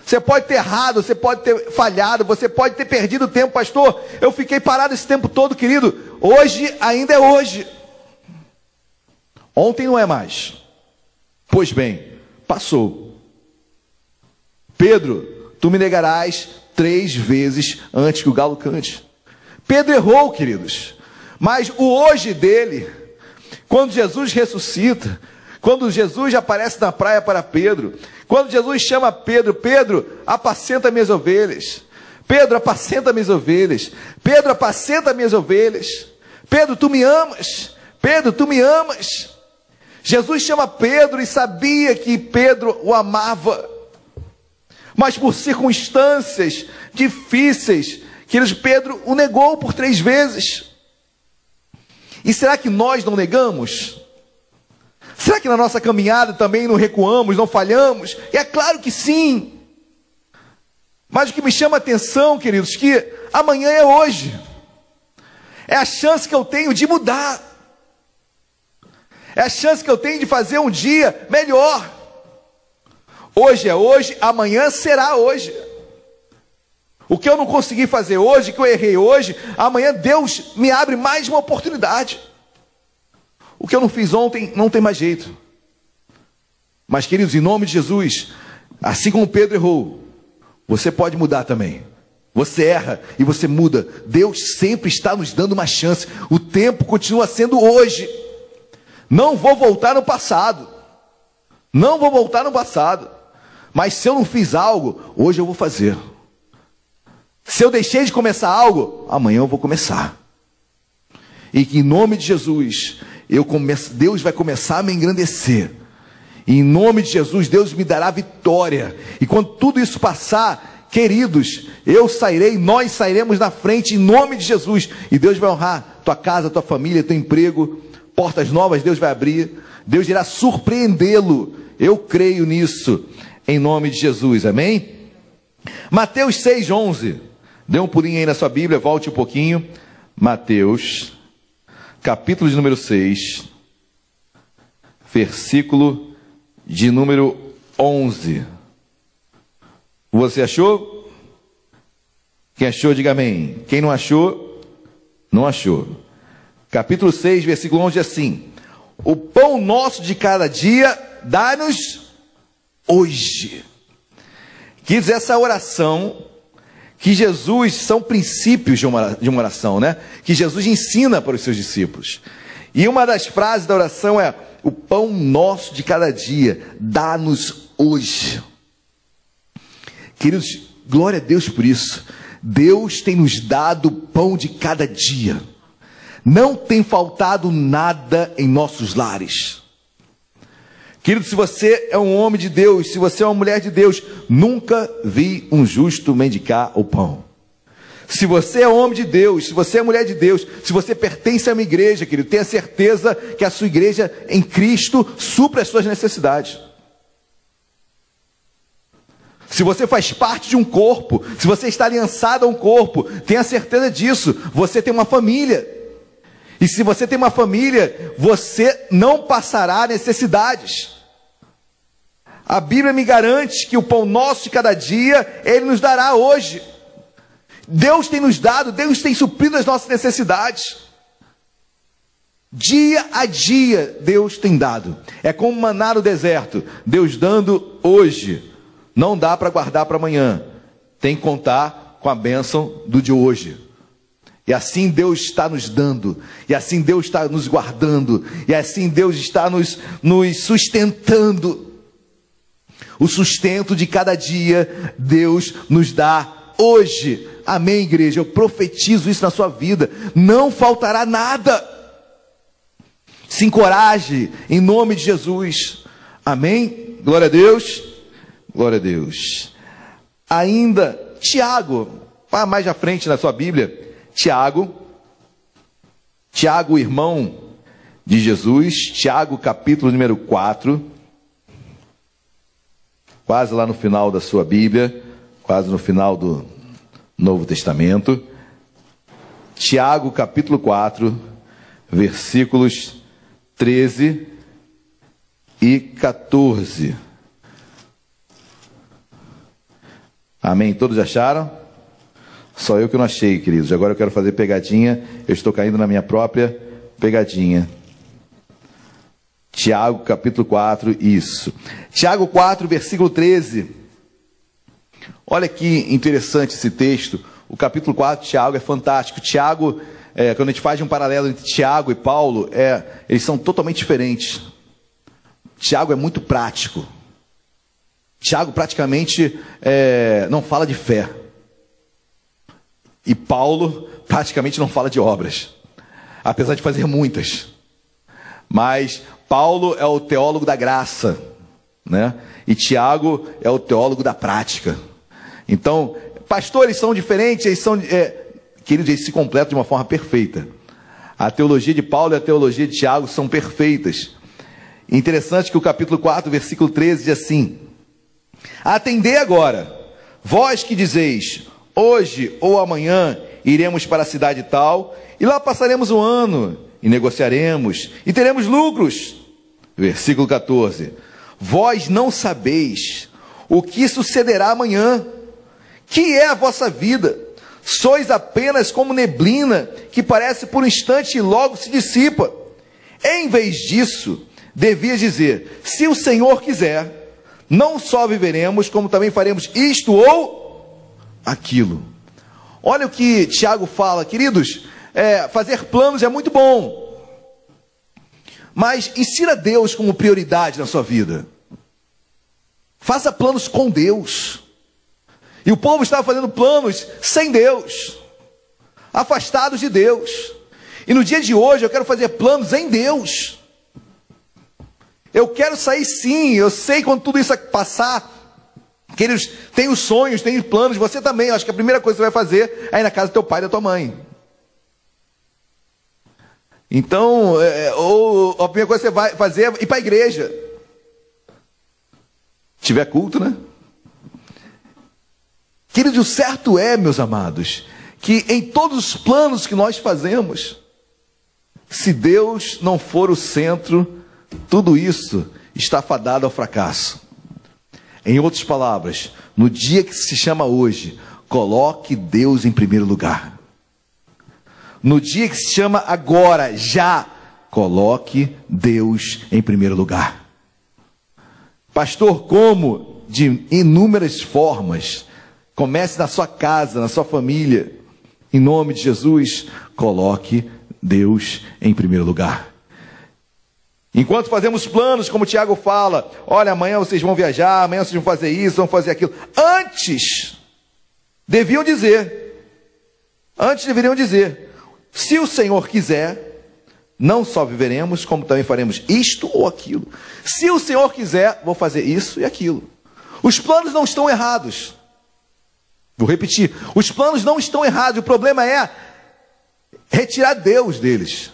Você pode ter errado, você pode ter falhado, você pode ter perdido tempo, pastor. Eu fiquei parado esse tempo todo, querido. Hoje ainda é hoje. Ontem não é mais. Pois bem, passou. Pedro, tu me negarás três vezes antes que o galo cante. Pedro errou, queridos. Mas o hoje dele, quando Jesus ressuscita, quando Jesus aparece na praia para Pedro, quando Jesus chama Pedro, Pedro, apacenta minhas ovelhas. Pedro, apacenta minhas ovelhas. Pedro, apacenta minhas ovelhas. Pedro, tu me amas. Pedro, tu me amas. Jesus chama Pedro e sabia que Pedro o amava. Mas por circunstâncias difíceis, que Pedro o negou por três vezes. E será que nós não negamos? Será que na nossa caminhada também não recuamos, não falhamos? E é claro que sim. Mas o que me chama a atenção, queridos, que amanhã é hoje. É a chance que eu tenho de mudar. É a chance que eu tenho de fazer um dia melhor. Hoje é hoje, amanhã será hoje. O que eu não consegui fazer hoje, que eu errei hoje, amanhã Deus me abre mais uma oportunidade. O que eu não fiz ontem não tem mais jeito. Mas, queridos, em nome de Jesus, assim como Pedro errou, você pode mudar também. Você erra e você muda. Deus sempre está nos dando uma chance. O tempo continua sendo hoje. Não vou voltar no passado. Não vou voltar no passado. Mas se eu não fiz algo, hoje eu vou fazer. Se eu deixei de começar algo, amanhã eu vou começar. E que em nome de Jesus, eu começo, Deus vai começar a me engrandecer. E em nome de Jesus, Deus me dará vitória. E quando tudo isso passar, queridos, eu sairei, nós sairemos na frente em nome de Jesus. E Deus vai honrar tua casa, tua família, teu emprego, portas novas Deus vai abrir. Deus irá surpreendê-lo. Eu creio nisso, em nome de Jesus. Amém? Mateus 6:11. Dê um pulinho aí na sua Bíblia, volte um pouquinho. Mateus capítulo de número 6, versículo de número 11. Você achou? Quem achou, diga amém. Quem não achou, não achou. Capítulo 6, versículo 11 assim: O pão nosso de cada dia dá-nos hoje. Quis essa oração que Jesus são princípios de uma, de uma oração, né? Que Jesus ensina para os seus discípulos. E uma das frases da oração é: O pão nosso de cada dia, dá-nos hoje. Queridos, glória a Deus por isso. Deus tem nos dado o pão de cada dia. Não tem faltado nada em nossos lares. Querido, se você é um homem de Deus, se você é uma mulher de Deus, nunca vi um justo mendicar o pão. Se você é homem de Deus, se você é mulher de Deus, se você pertence a uma igreja, querido, tenha certeza que a sua igreja em Cristo supra as suas necessidades. Se você faz parte de um corpo, se você está aliançado a um corpo, tenha certeza disso. Você tem uma família. E se você tem uma família, você não passará necessidades. A Bíblia me garante que o pão nosso de cada dia, Ele nos dará hoje. Deus tem nos dado, Deus tem suprido as nossas necessidades. Dia a dia, Deus tem dado. É como maná no deserto. Deus dando hoje. Não dá para guardar para amanhã. Tem que contar com a bênção do de hoje. E assim Deus está nos dando, e assim Deus está nos guardando, e assim Deus está nos, nos sustentando. O sustento de cada dia Deus nos dá hoje. Amém, igreja? Eu profetizo isso na sua vida. Não faltará nada. Se encoraje em nome de Jesus. Amém? Glória a Deus. Glória a Deus. Ainda, Tiago, mais à frente na sua Bíblia. Tiago, Tiago, irmão de Jesus, Tiago, capítulo número 4, quase lá no final da sua Bíblia, quase no final do Novo Testamento. Tiago, capítulo 4, versículos 13 e 14. Amém? Todos acharam? Só eu que não achei, queridos. Agora eu quero fazer pegadinha. Eu estou caindo na minha própria pegadinha. Tiago capítulo 4, isso. Tiago 4, versículo 13. Olha que interessante esse texto. O capítulo 4 de Tiago é fantástico. Tiago, é, quando a gente faz um paralelo entre Tiago e Paulo, é, eles são totalmente diferentes. Tiago é muito prático. Tiago praticamente é, não fala de fé. E Paulo praticamente não fala de obras, apesar de fazer muitas. Mas Paulo é o teólogo da graça, né? E Tiago é o teólogo da prática. Então, pastores são diferentes, eles são, é, queridos, eles se completam de uma forma perfeita. A teologia de Paulo e a teologia de Tiago são perfeitas. Interessante que o capítulo 4, versículo 13 diz assim: Atendei agora, vós que dizeis, Hoje ou amanhã iremos para a cidade tal, e lá passaremos um ano, e negociaremos, e teremos lucros. Versículo 14: Vós não sabeis o que sucederá amanhã, que é a vossa vida. Sois apenas como neblina que parece por um instante e logo se dissipa. Em vez disso, devias dizer: se o Senhor quiser, não só viveremos, como também faremos isto ou aquilo. Olha o que Tiago fala, queridos, é, fazer planos é muito bom, mas ensina Deus como prioridade na sua vida. Faça planos com Deus. E o povo estava fazendo planos sem Deus, afastados de Deus. E no dia de hoje eu quero fazer planos em Deus. Eu quero sair sim, eu sei quando tudo isso passar, que eles têm os sonhos, têm os planos, você também. Acho que a primeira coisa que você vai fazer é ir na casa do teu pai e da tua mãe. Então, é, é ou a primeira coisa que você vai fazer é ir para a igreja. Se tiver culto, né? Querido, o certo é, meus amados, que em todos os planos que nós fazemos, se Deus não for o centro, tudo isso está fadado ao fracasso. Em outras palavras, no dia que se chama hoje, coloque Deus em primeiro lugar. No dia que se chama agora, já, coloque Deus em primeiro lugar. Pastor, como? De inúmeras formas. Comece na sua casa, na sua família. Em nome de Jesus, coloque Deus em primeiro lugar. Enquanto fazemos planos, como o Tiago fala, olha, amanhã vocês vão viajar, amanhã vocês vão fazer isso, vão fazer aquilo. Antes, deviam dizer, antes deveriam dizer, se o Senhor quiser, não só viveremos, como também faremos isto ou aquilo. Se o Senhor quiser, vou fazer isso e aquilo. Os planos não estão errados. Vou repetir: os planos não estão errados, o problema é retirar Deus deles.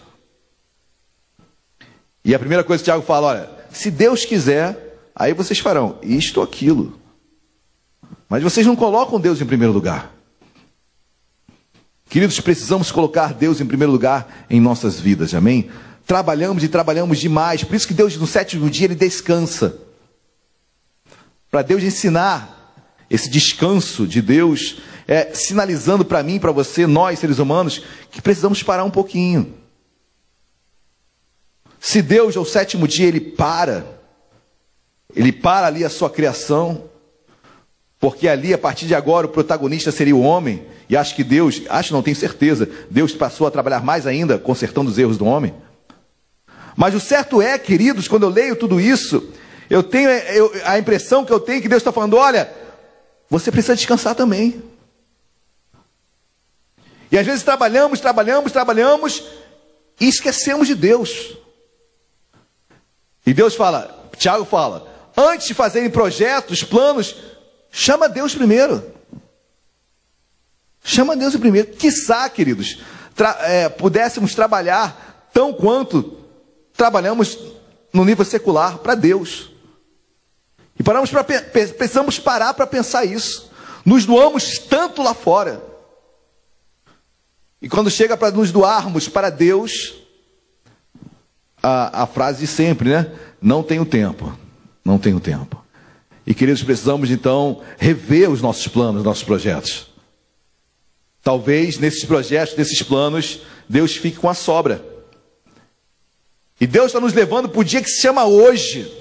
E a primeira coisa que o Tiago fala: olha, se Deus quiser, aí vocês farão isto ou aquilo. Mas vocês não colocam Deus em primeiro lugar. Queridos, precisamos colocar Deus em primeiro lugar em nossas vidas, amém? Trabalhamos e trabalhamos demais, por isso que Deus no sétimo dia ele descansa. Para Deus ensinar esse descanso de Deus, é sinalizando para mim, para você, nós seres humanos, que precisamos parar um pouquinho. Se Deus ao sétimo dia ele para, ele para ali a sua criação, porque ali a partir de agora o protagonista seria o homem, e acho que Deus, acho não tenho certeza, Deus passou a trabalhar mais ainda consertando os erros do homem. Mas o certo é, queridos, quando eu leio tudo isso, eu tenho eu, a impressão que eu tenho que Deus está falando: olha, você precisa descansar também. E às vezes trabalhamos, trabalhamos, trabalhamos e esquecemos de Deus. E Deus fala, Tiago fala, antes de fazerem projetos, planos, chama Deus primeiro. Chama Deus primeiro. Quiçá, queridos, tra é, pudéssemos trabalhar tão quanto trabalhamos no nível secular para Deus. E paramos pra, precisamos parar para pensar isso. Nos doamos tanto lá fora. E quando chega para nos doarmos para Deus, a, a frase de sempre, né? Não tenho tempo. Não tenho tempo. E queridos, precisamos então rever os nossos planos, nossos projetos. Talvez nesses projetos, nesses planos, Deus fique com a sobra. E Deus está nos levando para o dia que se chama hoje.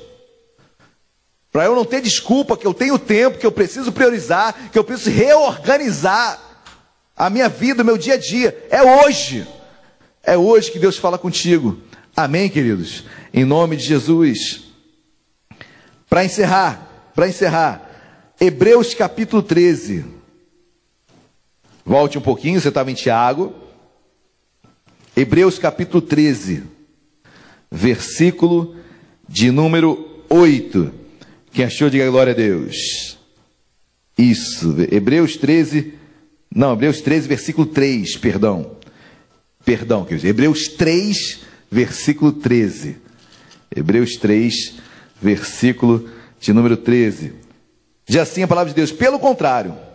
Para eu não ter desculpa, que eu tenho tempo, que eu preciso priorizar, que eu preciso reorganizar a minha vida, o meu dia a dia. É hoje. É hoje que Deus fala contigo. Amém, queridos? Em nome de Jesus. Para encerrar, para encerrar, Hebreus capítulo 13. Volte um pouquinho, você estava em Tiago. Hebreus capítulo 13, versículo de número 8. Quem achou, diga glória a Deus. Isso, Hebreus 13, não, Hebreus 13, versículo 3, perdão. Perdão, quer dizer, Hebreus 3, versículo 13. Hebreus 3, versículo de número 13. Diz assim a palavra de Deus: pelo contrário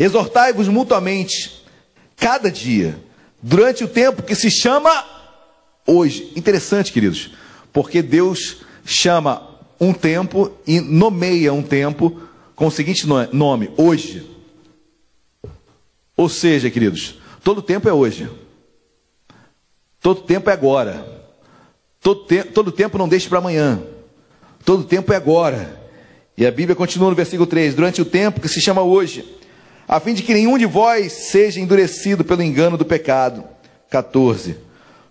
Exortai-vos mutuamente, cada dia, durante o tempo que se chama hoje. Interessante, queridos, porque Deus chama um tempo e nomeia um tempo com o seguinte nome: hoje. Ou seja, queridos, todo tempo é hoje. Todo tempo é agora. Todo, te todo tempo não deixe para amanhã. Todo tempo é agora. E a Bíblia continua no versículo 3: durante o tempo que se chama hoje a fim de que nenhum de vós seja endurecido pelo engano do pecado. 14.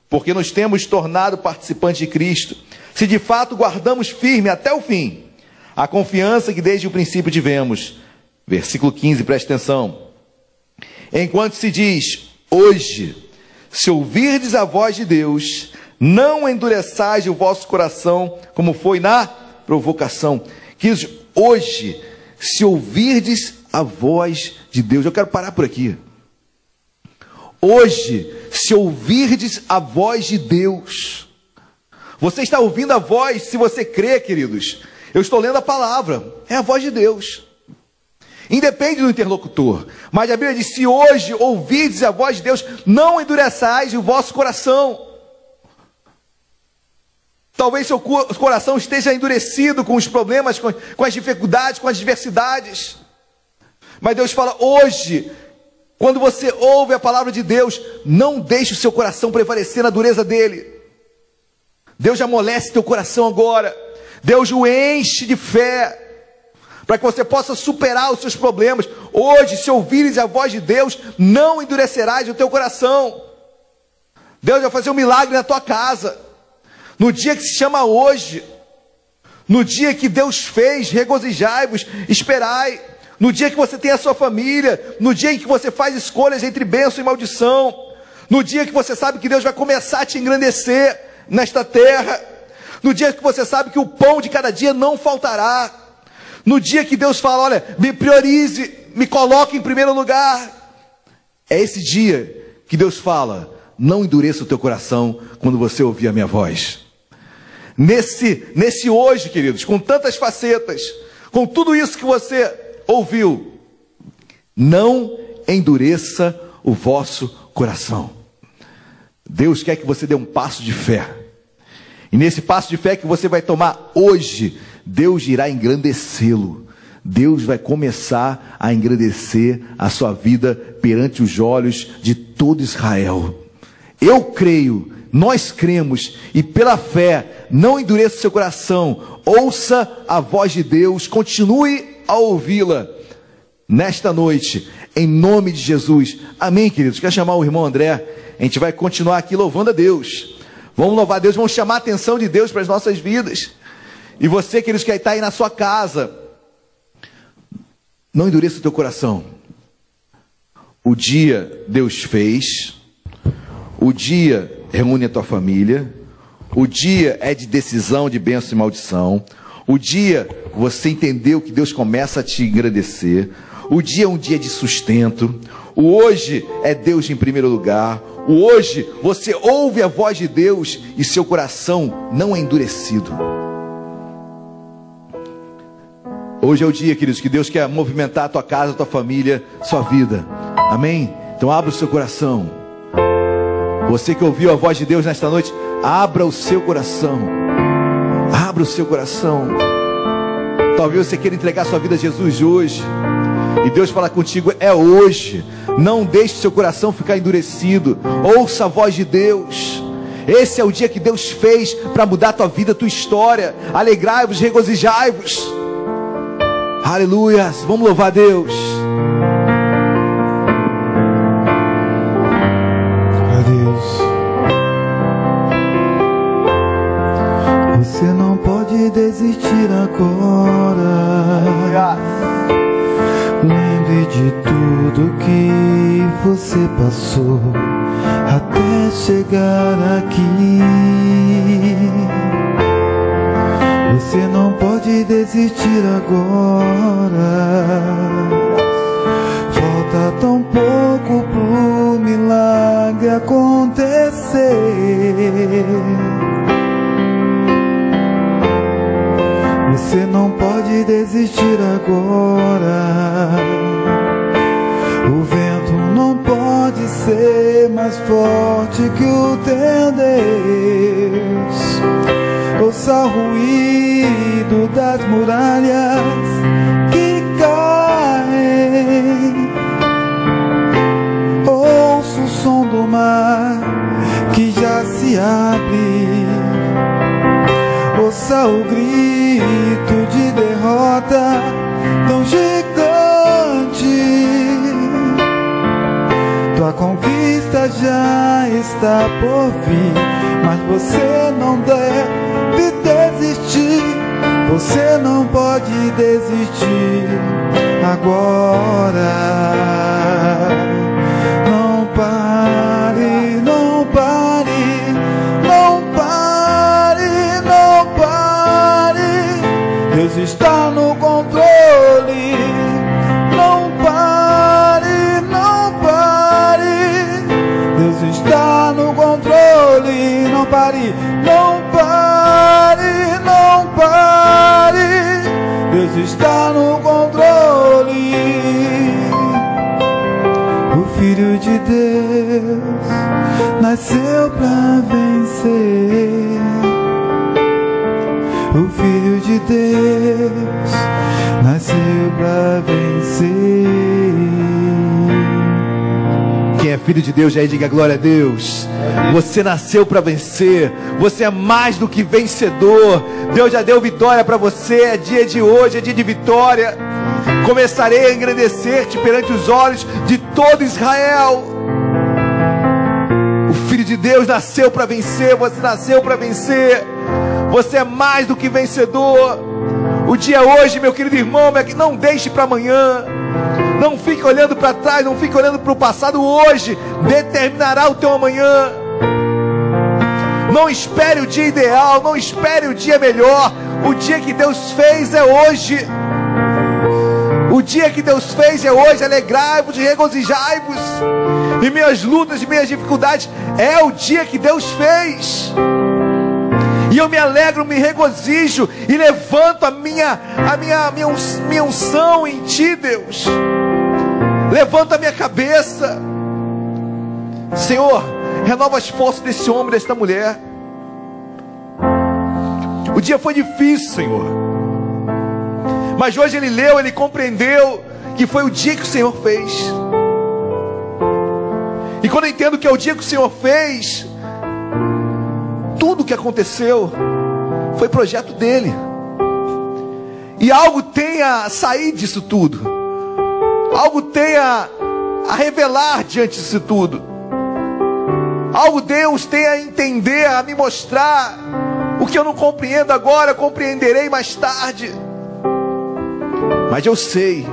Porque nos temos tornado participantes de Cristo, se de fato guardamos firme até o fim a confiança que desde o princípio tivemos. Versículo 15, preste atenção. Enquanto se diz, hoje, se ouvirdes a voz de Deus, não endureçais o vosso coração, como foi na provocação. Que hoje, se ouvirdes a voz de Deus. Eu quero parar por aqui. Hoje, se ouvirdes a voz de Deus, você está ouvindo a voz, se você crê, queridos. Eu estou lendo a palavra, é a voz de Deus. Independe do interlocutor. Mas a Bíblia diz: se hoje ouvirdes a voz de Deus, não endureçais o vosso coração. Talvez seu coração esteja endurecido com os problemas, com, as dificuldades, com as diversidades. Mas Deus fala: hoje, quando você ouve a palavra de Deus, não deixe o seu coração prevalecer na dureza dele. Deus amolece teu coração agora. Deus o enche de fé para que você possa superar os seus problemas. Hoje, se ouvires a voz de Deus, não endurecerás o teu coração. Deus vai fazer um milagre na tua casa. No dia que se chama hoje, no dia que Deus fez, regozijai-vos, esperai. No dia que você tem a sua família, no dia em que você faz escolhas entre bênção e maldição, no dia que você sabe que Deus vai começar a te engrandecer nesta terra, no dia que você sabe que o pão de cada dia não faltará, no dia que Deus fala, olha, me priorize, me coloque em primeiro lugar, é esse dia que Deus fala, não endureça o teu coração quando você ouvir a minha voz. Nesse, nesse hoje, queridos, com tantas facetas, com tudo isso que você ouviu, não endureça o vosso coração. Deus quer que você dê um passo de fé. E nesse passo de fé que você vai tomar hoje, Deus irá engrandecê-lo. Deus vai começar a engrandecer a sua vida perante os olhos de todo Israel. Eu creio, nós cremos, e pela fé, não endureça seu coração, ouça a voz de Deus, continue a ouvi-la nesta noite, em nome de Jesus. Amém, queridos? Quer chamar o irmão André? A gente vai continuar aqui louvando a Deus. Vamos louvar a Deus, vamos chamar a atenção de Deus para as nossas vidas. E você, queridos, que está aí na sua casa, não endureça o teu coração. O dia Deus fez, o dia reúne a tua família, o dia é de decisão de bênção e maldição, o dia você entendeu que Deus começa a te engrandecer, o dia é um dia de sustento, o hoje é Deus em primeiro lugar, o hoje você ouve a voz de Deus e seu coração não é endurecido. Hoje é o dia, queridos, que Deus quer movimentar a tua casa, a tua família, sua vida. Amém? Então abra o seu coração. Você que ouviu a voz de Deus nesta noite, abra o seu coração. Abra o seu coração. Talvez você queira entregar sua vida a Jesus hoje. E Deus fala contigo, é hoje. Não deixe seu coração ficar endurecido. Ouça a voz de Deus. Esse é o dia que Deus fez para mudar a tua vida, a tua história. Alegrai-vos, regozijai-vos. Aleluias. Vamos louvar a Deus. Deus. Você não pode desistir agora. Lembre de tudo que você passou até chegar aqui. Desistir agora. Falta tão pouco pro milagre acontecer. Você não pode desistir agora. O vento não pode ser mais forte que o teu Deus. Ouça o ruído das muralhas que caem. Ouça o som do mar que já se abre. Ouça o grito de derrota tão gigante. Tua conquista já está por vir, mas você não deve. Você não pode desistir agora. Não pare, não pare, não pare, não pare. Deus está no controle. Não pare, não pare. Deus está no controle. Não pare, Deus está no controle. O Filho de Deus nasceu para vencer. O Filho de Deus nasceu para vencer. Filho de Deus, já diga glória a Deus. Você nasceu para vencer. Você é mais do que vencedor. Deus já deu vitória para você. É dia de hoje, é dia de vitória. Começarei a engrandecer-te perante os olhos de todo Israel. O Filho de Deus nasceu para vencer. Você nasceu para vencer. Você é mais do que vencedor. O dia hoje, meu querido irmão, não deixe para amanhã. Não fique olhando para trás, não fique olhando para o passado. Hoje determinará o teu amanhã. Não espere o dia ideal, não espere o dia melhor. O dia que Deus fez é hoje. O dia que Deus fez é hoje. Alegrai-vos e regozijai-vos. E minhas lutas minhas dificuldades é o dia que Deus fez. E eu me alegro, me regozijo e levanto a minha, a minha, minha, minha unção em Ti, Deus. Levanta a minha cabeça, Senhor. Renova as forças desse homem, desta mulher. O dia foi difícil, Senhor. Mas hoje ele leu, ele compreendeu que foi o dia que o Senhor fez. E quando eu entendo que é o dia que o Senhor fez, tudo que aconteceu foi projeto dele. E algo tenha a sair disso tudo. Algo tenha a revelar diante disso tudo. Algo Deus tenha a entender, a me mostrar. O que eu não compreendo agora, compreenderei mais tarde. Mas eu sei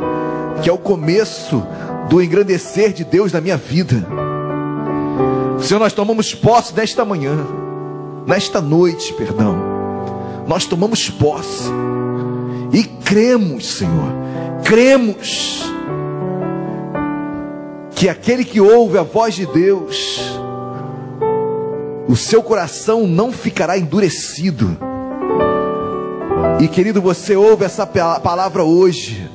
que é o começo do engrandecer de Deus na minha vida. Senhor, nós tomamos posse nesta manhã nesta noite, perdão, nós tomamos posse e cremos, Senhor, cremos que aquele que ouve a voz de Deus, o seu coração não ficará endurecido. E querido, você ouve essa palavra hoje,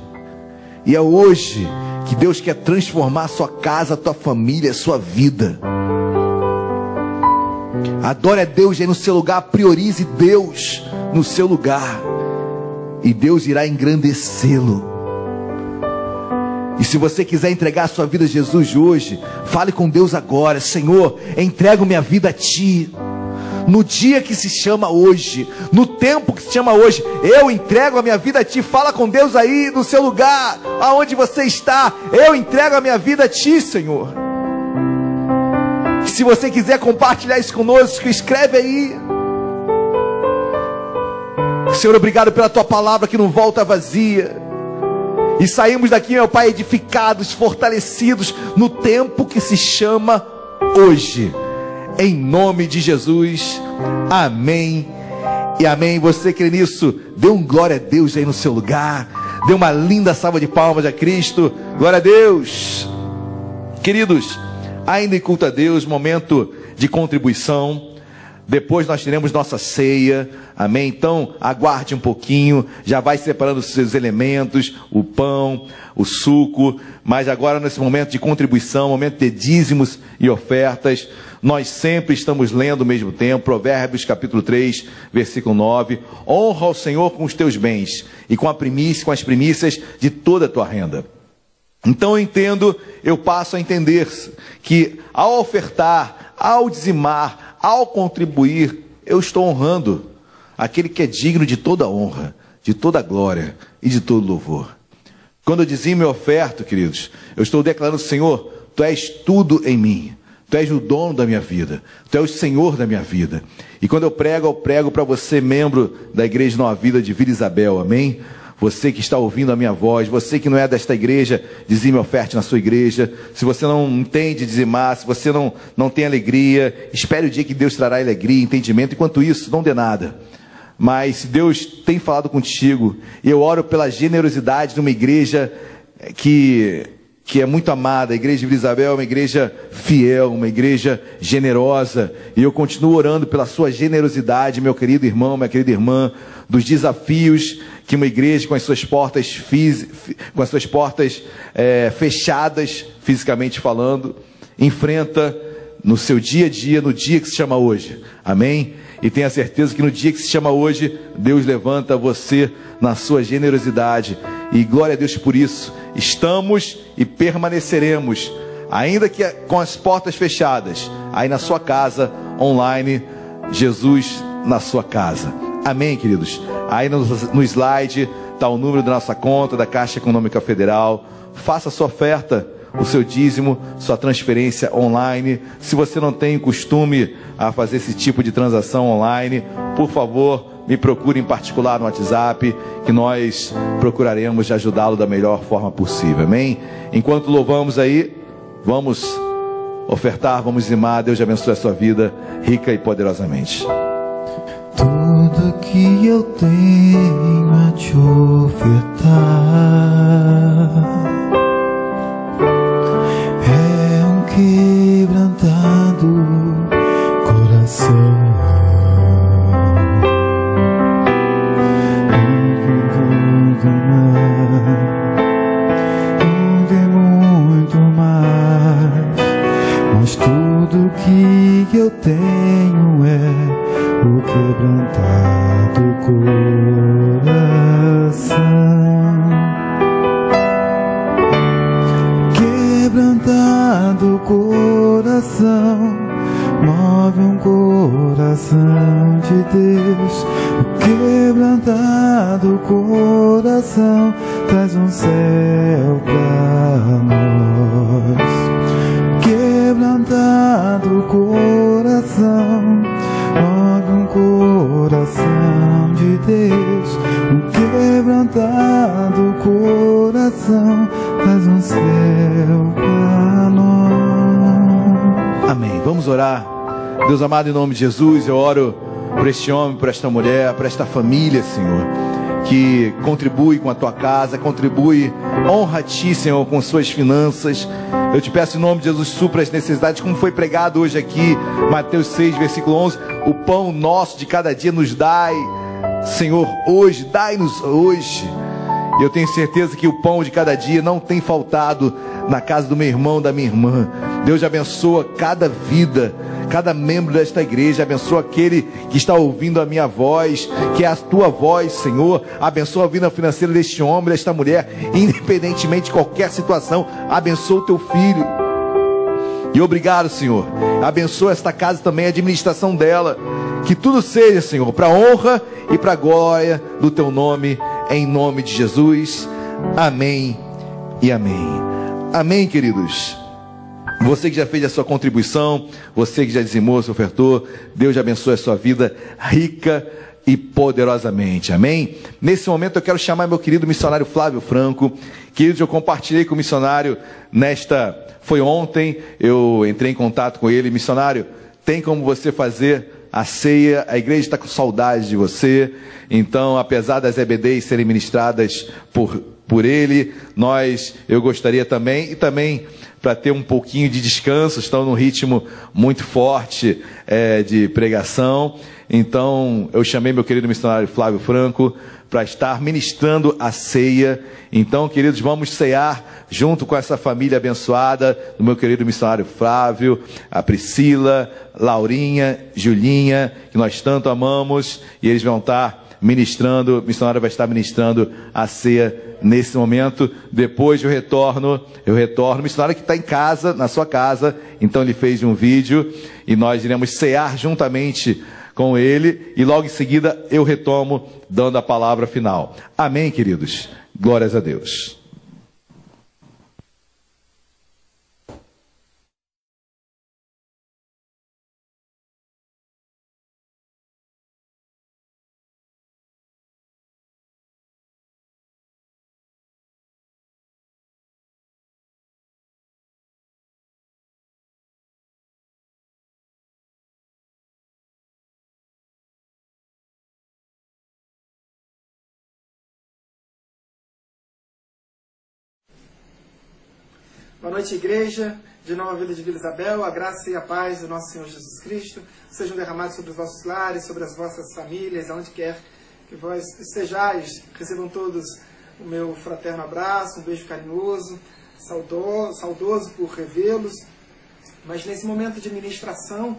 e é hoje que Deus quer transformar a sua casa, a tua família, a sua vida. Adore a Deus aí no seu lugar, priorize Deus no seu lugar, e Deus irá engrandecê-lo. E se você quiser entregar a sua vida a Jesus hoje, fale com Deus agora: Senhor, entrego minha vida a Ti. No dia que se chama hoje, no tempo que se chama hoje, eu entrego a minha vida a Ti. Fala com Deus aí no seu lugar, aonde você está. Eu entrego a minha vida a Ti, Senhor. Se você quiser compartilhar isso conosco, escreve aí. Senhor, obrigado pela tua palavra que não volta vazia. E saímos daqui, meu Pai, edificados, fortalecidos no tempo que se chama hoje. Em nome de Jesus. Amém. E amém. Você crê nisso? Dê um glória a Deus aí no seu lugar. Dê uma linda salva de palmas a Cristo. Glória a Deus. Queridos, ainda em culto a Deus, momento de contribuição. Depois nós teremos nossa ceia, amém? Então aguarde um pouquinho, já vai separando os seus elementos, o pão, o suco, mas agora nesse momento de contribuição, momento de dízimos e ofertas, nós sempre estamos lendo ao mesmo tempo, Provérbios capítulo 3, versículo 9: honra ao Senhor com os teus bens e com a primícia, com as primícias de toda a tua renda. Então eu entendo, eu passo a entender que ao ofertar, ao dizimar, ao contribuir, eu estou honrando aquele que é digno de toda honra, de toda glória e de todo louvor. Quando eu dizimo e oferto, queridos, eu estou declarando, Senhor, Tu és tudo em mim. Tu és o dono da minha vida. Tu és o Senhor da minha vida. E quando eu prego, eu prego para você, membro da Igreja Nova Vida de Vila Isabel. Amém? Você que está ouvindo a minha voz, você que não é desta igreja, dizime oferte na sua igreja. Se você não entende dizimar, se você não, não tem alegria, espere o dia que Deus trará alegria, entendimento. Enquanto isso, não dê nada. Mas se Deus tem falado contigo, eu oro pela generosidade de uma igreja que, que é muito amada. A igreja de Isabel é uma igreja fiel, uma igreja generosa. E eu continuo orando pela sua generosidade, meu querido irmão, minha querida irmã, dos desafios que uma igreja com as suas portas, com as suas portas é, fechadas, fisicamente falando, enfrenta no seu dia a dia, no dia que se chama hoje. Amém? E tenha certeza que no dia que se chama hoje, Deus levanta você na sua generosidade. E glória a Deus por isso. Estamos e permaneceremos, ainda que com as portas fechadas, aí na sua casa, online, Jesus na sua casa. Amém, queridos? Aí no, no slide está o número da nossa conta, da Caixa Econômica Federal. Faça sua oferta o seu dízimo, sua transferência online. Se você não tem costume a fazer esse tipo de transação online, por favor, me procure em particular no WhatsApp, que nós procuraremos ajudá-lo da melhor forma possível. Amém? Enquanto louvamos aí, vamos ofertar, vamos dizimar. Deus abençoe a sua vida rica e poderosamente. Que eu tenho a te ofertar quebrantado coração. É muito mais, mas tudo que eu tenho é o quebrantado coração. quebrantado coração move um coração de Deus. Quebrantado coração traz um céu para nós. Quebrantado coração Deus. O quebrantado coração traz um céu para nós. Amém. Vamos orar. Deus amado, em nome de Jesus, eu oro por este homem, por esta mulher, por esta família, Senhor, que contribui com a tua casa, contribui, honra a ti, Senhor, com suas finanças. Eu te peço em nome de Jesus, supra as necessidades, como foi pregado hoje aqui, Mateus 6, versículo 11: o pão nosso de cada dia nos dai, Senhor, hoje, dai-nos hoje. Eu tenho certeza que o pão de cada dia não tem faltado na casa do meu irmão, da minha irmã. Deus abençoa cada vida, cada membro desta igreja. Abençoa aquele que está ouvindo a minha voz, que é a tua voz, Senhor. Abençoa a vida financeira deste homem, desta mulher, independentemente de qualquer situação. Abençoa o teu filho. E obrigado, Senhor. Abençoa esta casa também, a administração dela. Que tudo seja, Senhor, para honra e para glória do teu nome, em nome de Jesus. Amém e amém. Amém, queridos. Você que já fez a sua contribuição, você que já dizimou, se ofertou, Deus abençoe a sua vida rica e poderosamente. Amém? Nesse momento eu quero chamar meu querido missionário Flávio Franco. Queridos, eu compartilhei com o missionário nesta. Foi ontem, eu entrei em contato com ele. Missionário, tem como você fazer a ceia? A igreja está com saudade de você. Então, apesar das EBDs serem ministradas por, por ele, nós, eu gostaria também, e também para ter um pouquinho de descanso, estão num ritmo muito forte é, de pregação. Então, eu chamei meu querido missionário Flávio Franco para estar ministrando a ceia. Então, queridos, vamos cear junto com essa família abençoada do meu querido missionário Flávio, a Priscila, Laurinha, Julinha, que nós tanto amamos, e eles vão estar ministrando, o missionário vai estar ministrando a ceia nesse momento. Depois eu retorno, eu retorno. O missionário que está em casa, na sua casa, então ele fez um vídeo e nós iremos cear juntamente com ele e logo em seguida eu retomo dando a palavra final. Amém, queridos. Glórias a Deus. Boa noite, igreja de Nova Vida de Vila Isabel. A graça e a paz do nosso Senhor Jesus Cristo sejam derramados sobre os vossos lares, sobre as vossas famílias, aonde quer que vós estejais. Recebam todos o meu fraterno abraço, um beijo carinhoso, saudoso, saudoso por revê-los. Mas nesse momento de ministração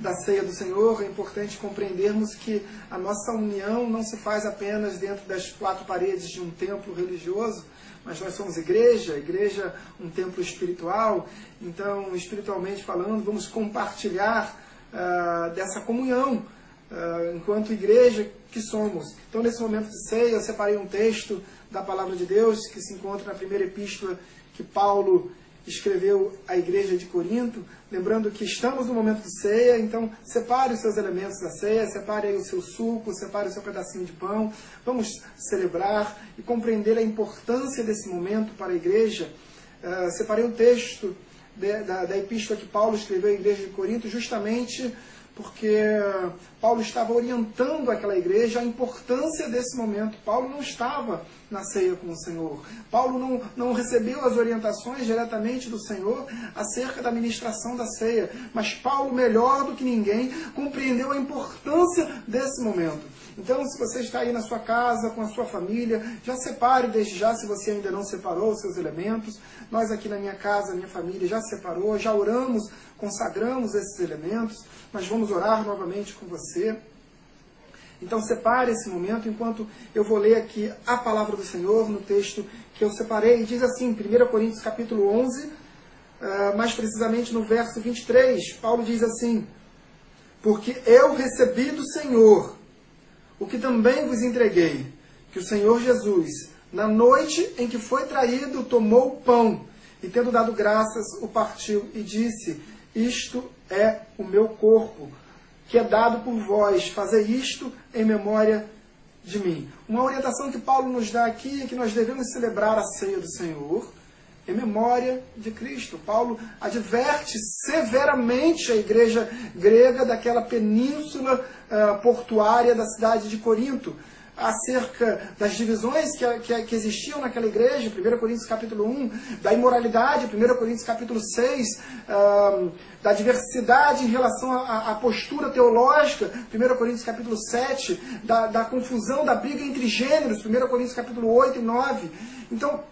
da ceia do Senhor, é importante compreendermos que a nossa união não se faz apenas dentro das quatro paredes de um templo religioso, mas nós somos igreja, igreja um templo espiritual, então, espiritualmente falando, vamos compartilhar uh, dessa comunhão uh, enquanto igreja que somos. Então, nesse momento de ceia, eu separei um texto da palavra de Deus que se encontra na primeira epístola que Paulo escreveu à igreja de Corinto, lembrando que estamos no momento de ceia, então separe os seus elementos da ceia, separe o seu suco, separe o seu pedacinho de pão, vamos celebrar e compreender a importância desse momento para a igreja. Uh, separei um texto de, da, da epístola que Paulo escreveu à igreja de Corinto, justamente porque Paulo estava orientando aquela igreja a importância desse momento. Paulo não estava na ceia com o Senhor. Paulo não, não recebeu as orientações diretamente do Senhor acerca da ministração da ceia. Mas Paulo, melhor do que ninguém, compreendeu a importância desse momento. Então, se você está aí na sua casa, com a sua família, já separe desde já, se você ainda não separou os seus elementos. Nós aqui na minha casa, minha família, já separou, já oramos, consagramos esses elementos, mas vamos orar novamente com você. Então separe esse momento enquanto eu vou ler aqui a palavra do Senhor no texto que eu separei. Diz assim, 1 Coríntios capítulo 11, ah, mais precisamente no verso 23, Paulo diz assim, Porque eu recebi do Senhor o que também vos entreguei, que o Senhor Jesus, na noite em que foi traído, tomou o pão e, tendo dado graças, o partiu e disse: Isto é o meu corpo, que é dado por vós. Fazer isto em memória de mim. Uma orientação que Paulo nos dá aqui é que nós devemos celebrar a ceia do Senhor em memória de Cristo. Paulo adverte severamente a igreja grega daquela península uh, portuária da cidade de Corinto acerca das divisões que, que, que, existiam naquela igreja, 1 Coríntios capítulo 1, da imoralidade, 1 Coríntios capítulo 6, uh, da diversidade em relação à, postura teológica, 1 Coríntios capítulo 7, da, da confusão, da briga entre gêneros, 1 Coríntios capítulo 8 e 9. Então,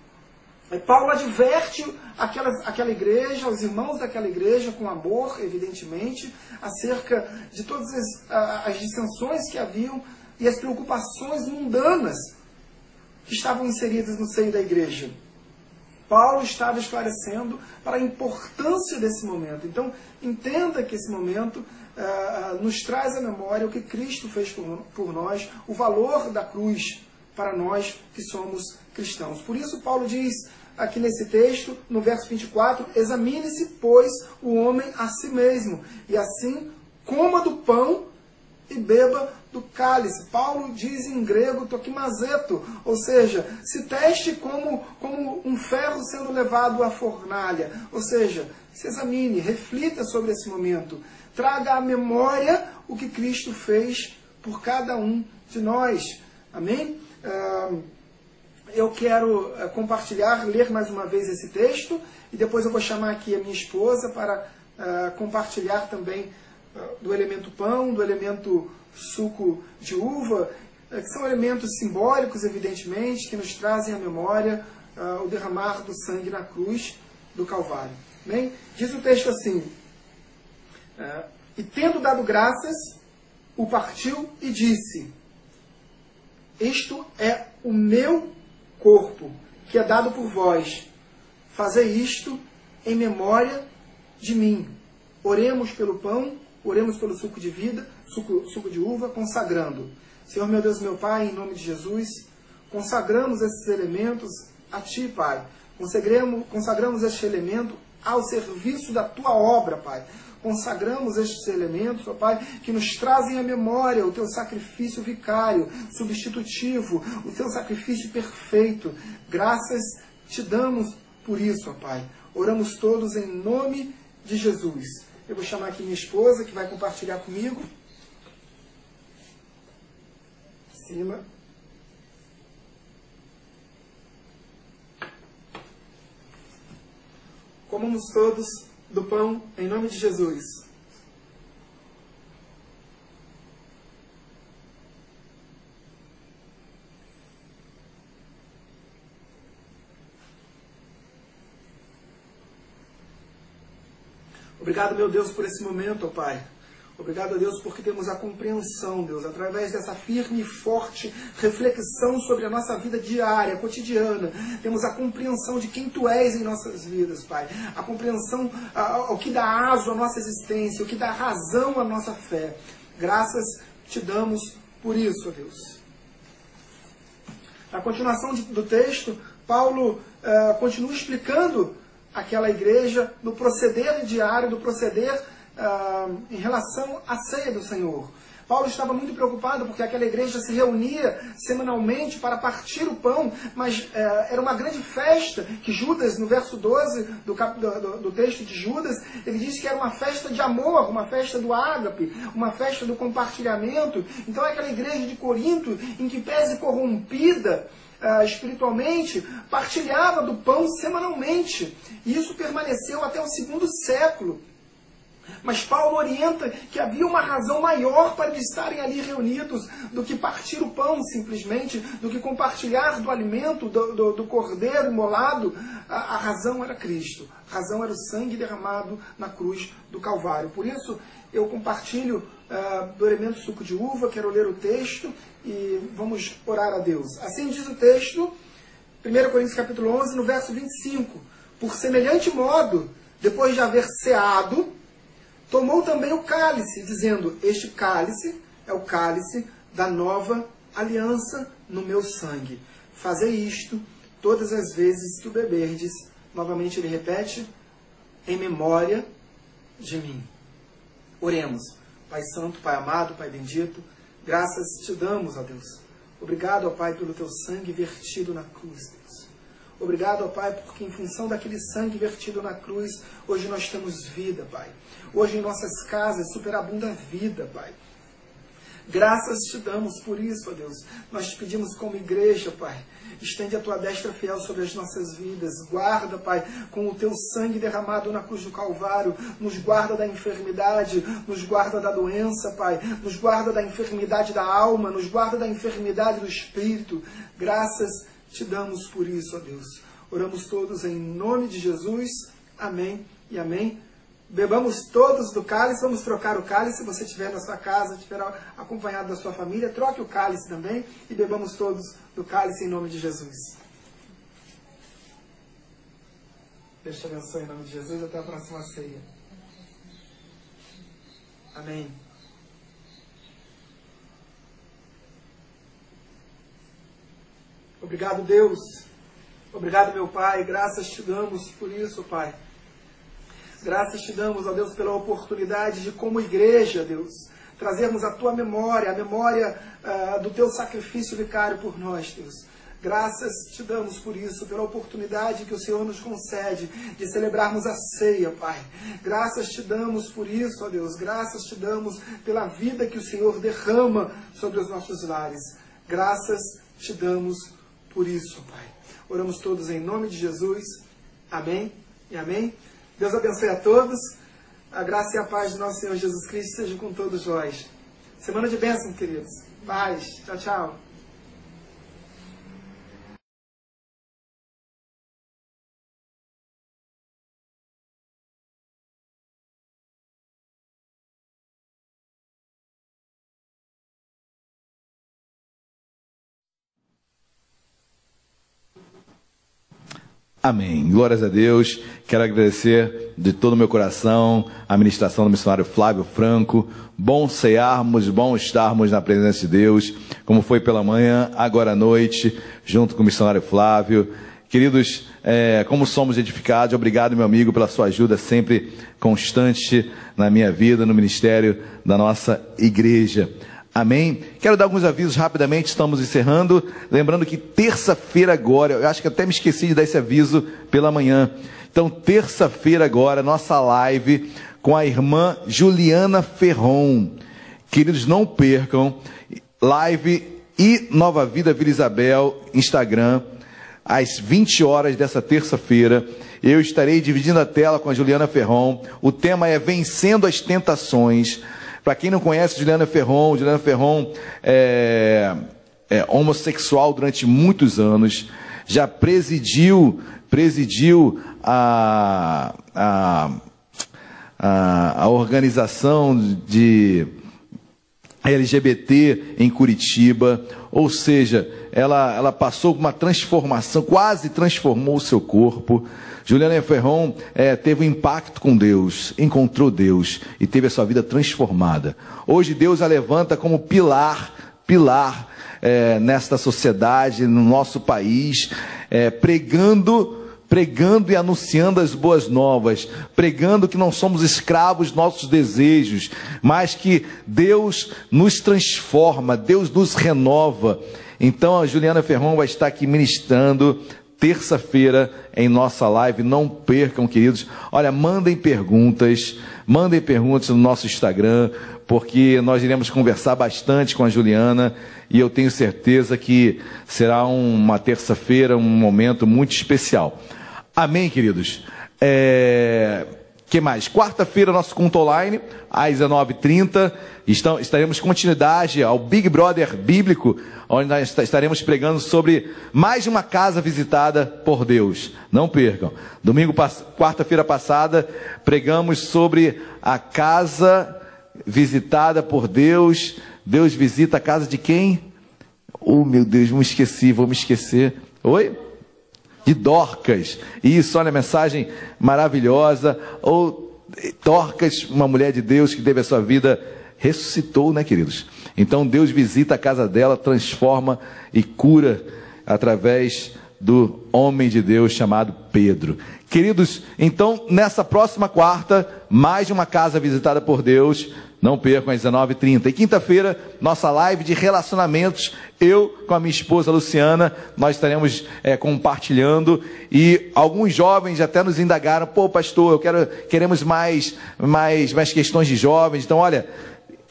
Paulo adverte aquela, aquela igreja, os irmãos daquela igreja, com amor, evidentemente, acerca de todas as, as dissensões que haviam e as preocupações mundanas que estavam inseridas no seio da igreja. Paulo estava esclarecendo para a importância desse momento. Então, entenda que esse momento uh, nos traz à memória o que Cristo fez por, por nós, o valor da cruz para nós que somos cristãos. Por isso, Paulo diz aqui nesse texto, no verso 24: Examine-se, pois, o homem a si mesmo, e assim coma do pão e beba do cálice. Paulo diz em grego toquimazeto, ou seja, se teste como, como um ferro sendo levado à fornalha. Ou seja, se examine, reflita sobre esse momento. Traga à memória o que Cristo fez por cada um de nós. Amém? eu quero eh, compartilhar, ler mais uma vez esse texto e depois eu vou chamar aqui a minha esposa para uh, compartilhar também uh, do elemento pão, do elemento suco de uva, uh, que são elementos simbólicos, evidentemente, que nos trazem à memória o derramar do sangue na cruz do Calvário. Bem, diz o texto assim: E tendo dado graças, o partiu e disse: isto é o meu corpo, que é dado por vós. Fazei isto em memória de mim. Oremos pelo pão, oremos pelo suco de vida, suco, suco de uva, consagrando. Senhor meu Deus, meu Pai, em nome de Jesus, consagramos esses elementos a Ti, Pai. Consagramos, consagramos este elemento ao serviço da Tua obra, Pai consagramos estes elementos, ó Pai, que nos trazem à memória o teu sacrifício vicário, substitutivo, o teu sacrifício perfeito. Graças te damos por isso, ó Pai. Oramos todos em nome de Jesus. Eu vou chamar aqui minha esposa, que vai compartilhar comigo. Cima. Comamos todos do pão em nome de Jesus. Obrigado, meu Deus, por esse momento, ó Pai. Obrigado a Deus porque temos a compreensão, Deus, através dessa firme e forte reflexão sobre a nossa vida diária, cotidiana. Temos a compreensão de quem Tu és em nossas vidas, Pai. A compreensão ao que dá aso à nossa existência, o que dá razão à nossa fé. Graças te damos por isso, Deus. Na continuação do texto, Paulo uh, continua explicando aquela igreja no proceder diário, do proceder em relação à ceia do Senhor. Paulo estava muito preocupado porque aquela igreja se reunia semanalmente para partir o pão, mas uh, era uma grande festa que Judas, no verso 12 do, do, do, texto de Judas, ele diz que era uma festa de amor, uma festa do ágape, uma festa do compartilhamento. Então aquela igreja de Corinto, em que pese corrompida, Uh, espiritualmente, partilhava do pão semanalmente. E isso permaneceu até o segundo século. Mas Paulo orienta que havia uma razão maior para eles estarem ali reunidos do que partir o pão simplesmente, do que compartilhar do alimento do, do, do cordeiro imolado. A, a, razão era Cristo. A razão era o sangue derramado na cruz do Calvário. Por isso, eu compartilho uh, do elemento suco de uva, quero ler o texto e vamos orar a Deus. Assim diz o texto, 1 Coríntios capítulo 11, no verso 25. Por semelhante modo, depois de haver ceado, Tomou também o cálice, dizendo: Este cálice é o cálice da nova aliança no meu sangue. Fazei isto todas as vezes que o beberdes. Novamente ele repete: em memória de mim. Oremos. Pai Santo, Pai amado, Pai bendito, graças te damos, ó Deus. Obrigado, ó Pai, pelo teu sangue vertido na cruz, Deus. Obrigado, ó Pai, porque em função daquele sangue vertido na cruz, hoje nós temos vida, Pai. Hoje em nossas casas superabunda a vida, Pai. Graças te damos por isso, ó Deus. Nós te pedimos como igreja, Pai. Estende a tua destra fiel sobre as nossas vidas. Guarda, Pai, com o teu sangue derramado na cruz do Calvário. Nos guarda da enfermidade, nos guarda da doença, Pai. Nos guarda da enfermidade da alma, nos guarda da enfermidade do espírito. Graças te damos por isso, ó Deus. Oramos todos em nome de Jesus. Amém e amém. Bebamos todos do cálice, vamos trocar o cálice. Se você estiver na sua casa, estiver acompanhado da sua família, troque o cálice também e bebamos todos do cálice em nome de Jesus. Deus te abençoe em nome de Jesus. Até a próxima ceia. Amém. Obrigado, Deus. Obrigado, meu Pai. Graças te damos por isso, Pai. Graças te damos, ó Deus, pela oportunidade de, como igreja, Deus, trazermos a tua memória, a memória uh, do teu sacrifício vicário por nós, Deus. Graças te damos por isso, pela oportunidade que o Senhor nos concede de celebrarmos a ceia, Pai. Graças te damos por isso, ó Deus. Graças te damos pela vida que o Senhor derrama sobre os nossos lares. Graças te damos por isso, Pai. Oramos todos em nome de Jesus. Amém e amém. Deus abençoe a todos. A graça e a paz do nosso Senhor Jesus Cristo seja com todos nós. Semana de bênção, queridos. Paz. Tchau, tchau. Amém. Glórias a Deus. Quero agradecer de todo o meu coração a ministração do missionário Flávio Franco. Bom cearmos, bom estarmos na presença de Deus, como foi pela manhã, agora à noite, junto com o missionário Flávio. Queridos, é, como somos edificados, obrigado, meu amigo, pela sua ajuda sempre constante na minha vida, no ministério da nossa igreja. Amém? Quero dar alguns avisos rapidamente, estamos encerrando. Lembrando que terça-feira agora, eu acho que até me esqueci de dar esse aviso pela manhã. Então, terça-feira agora, nossa live com a irmã Juliana Ferron. Queridos, não percam. Live e Nova Vida Vila Isabel, Instagram, às 20 horas dessa terça-feira. Eu estarei dividindo a tela com a Juliana Ferron. O tema é Vencendo as Tentações. Para quem não conhece Juliana Ferron, Juliana Ferron é, é homossexual durante muitos anos, já presidiu, presidiu a, a, a, a organização de LGBT em Curitiba, ou seja, ela, ela passou por uma transformação, quase transformou o seu corpo. Juliana Ferron é, teve um impacto com Deus, encontrou Deus e teve a sua vida transformada. Hoje Deus a levanta como pilar, pilar é, nesta sociedade, no nosso país, é, pregando pregando e anunciando as boas novas, pregando que não somos escravos nossos desejos, mas que Deus nos transforma, Deus nos renova. Então a Juliana Ferron vai estar aqui ministrando terça-feira em nossa live. Não percam, queridos. Olha, mandem perguntas, mandem perguntas no nosso Instagram, porque nós iremos conversar bastante com a Juliana e eu tenho certeza que será uma terça-feira, um momento muito especial. Amém, queridos? É... que mais? Quarta-feira, nosso culto online, às 19h30. Estão, estaremos continuidade ao Big Brother Bíblico, onde nós estaremos pregando sobre mais uma casa visitada por Deus. Não percam. Domingo, quarta-feira passada, pregamos sobre a casa visitada por Deus. Deus visita a casa de quem? Oh, meu Deus, me esqueci, vou me esquecer. Oi? De Dorcas. Isso, olha a mensagem maravilhosa. Ou Dorcas, uma mulher de Deus que teve a sua vida ressuscitou, né, queridos? Então Deus visita a casa dela, transforma e cura através do homem de Deus chamado Pedro. Queridos, então nessa próxima quarta, mais uma casa visitada por Deus. Não percam às 19h30. E quinta-feira, nossa live de relacionamentos. Eu com a minha esposa Luciana, nós estaremos é, compartilhando. E alguns jovens até nos indagaram: pô, pastor, eu quero, queremos mais, mais, mais questões de jovens. Então, olha,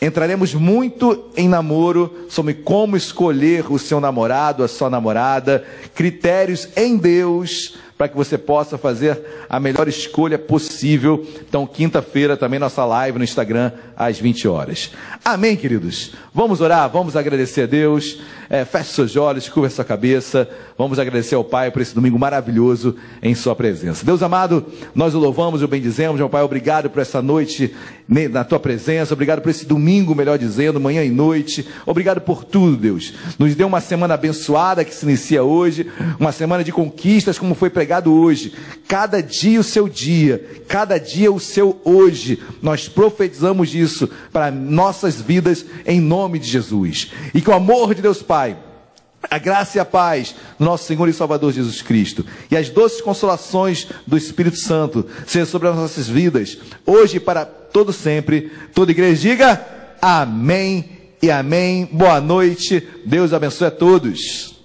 entraremos muito em namoro sobre como escolher o seu namorado, a sua namorada, critérios em Deus para que você possa fazer a melhor escolha possível. Então, quinta-feira também nossa live no Instagram às 20 horas. Amém, queridos? Vamos orar, vamos agradecer a Deus. É, feche seus olhos, curva sua cabeça. Vamos agradecer ao Pai por esse domingo maravilhoso em Sua presença. Deus amado, nós o louvamos e o bendizemos. Meu Pai, obrigado por essa noite na Tua presença. Obrigado por esse domingo, melhor dizendo, manhã e noite. Obrigado por tudo, Deus. Nos deu uma semana abençoada que se inicia hoje. Uma semana de conquistas, como foi pregado hoje. Cada dia o seu dia. Cada dia o seu hoje. Nós profetizamos isso para nossas vidas em nome de Jesus. E que o amor de Deus Pai a graça e a paz do nosso Senhor e Salvador Jesus Cristo e as doces consolações do Espírito Santo sejam sobre as nossas vidas, hoje e para todo sempre. Toda igreja diga amém e amém. Boa noite. Deus abençoe a todos.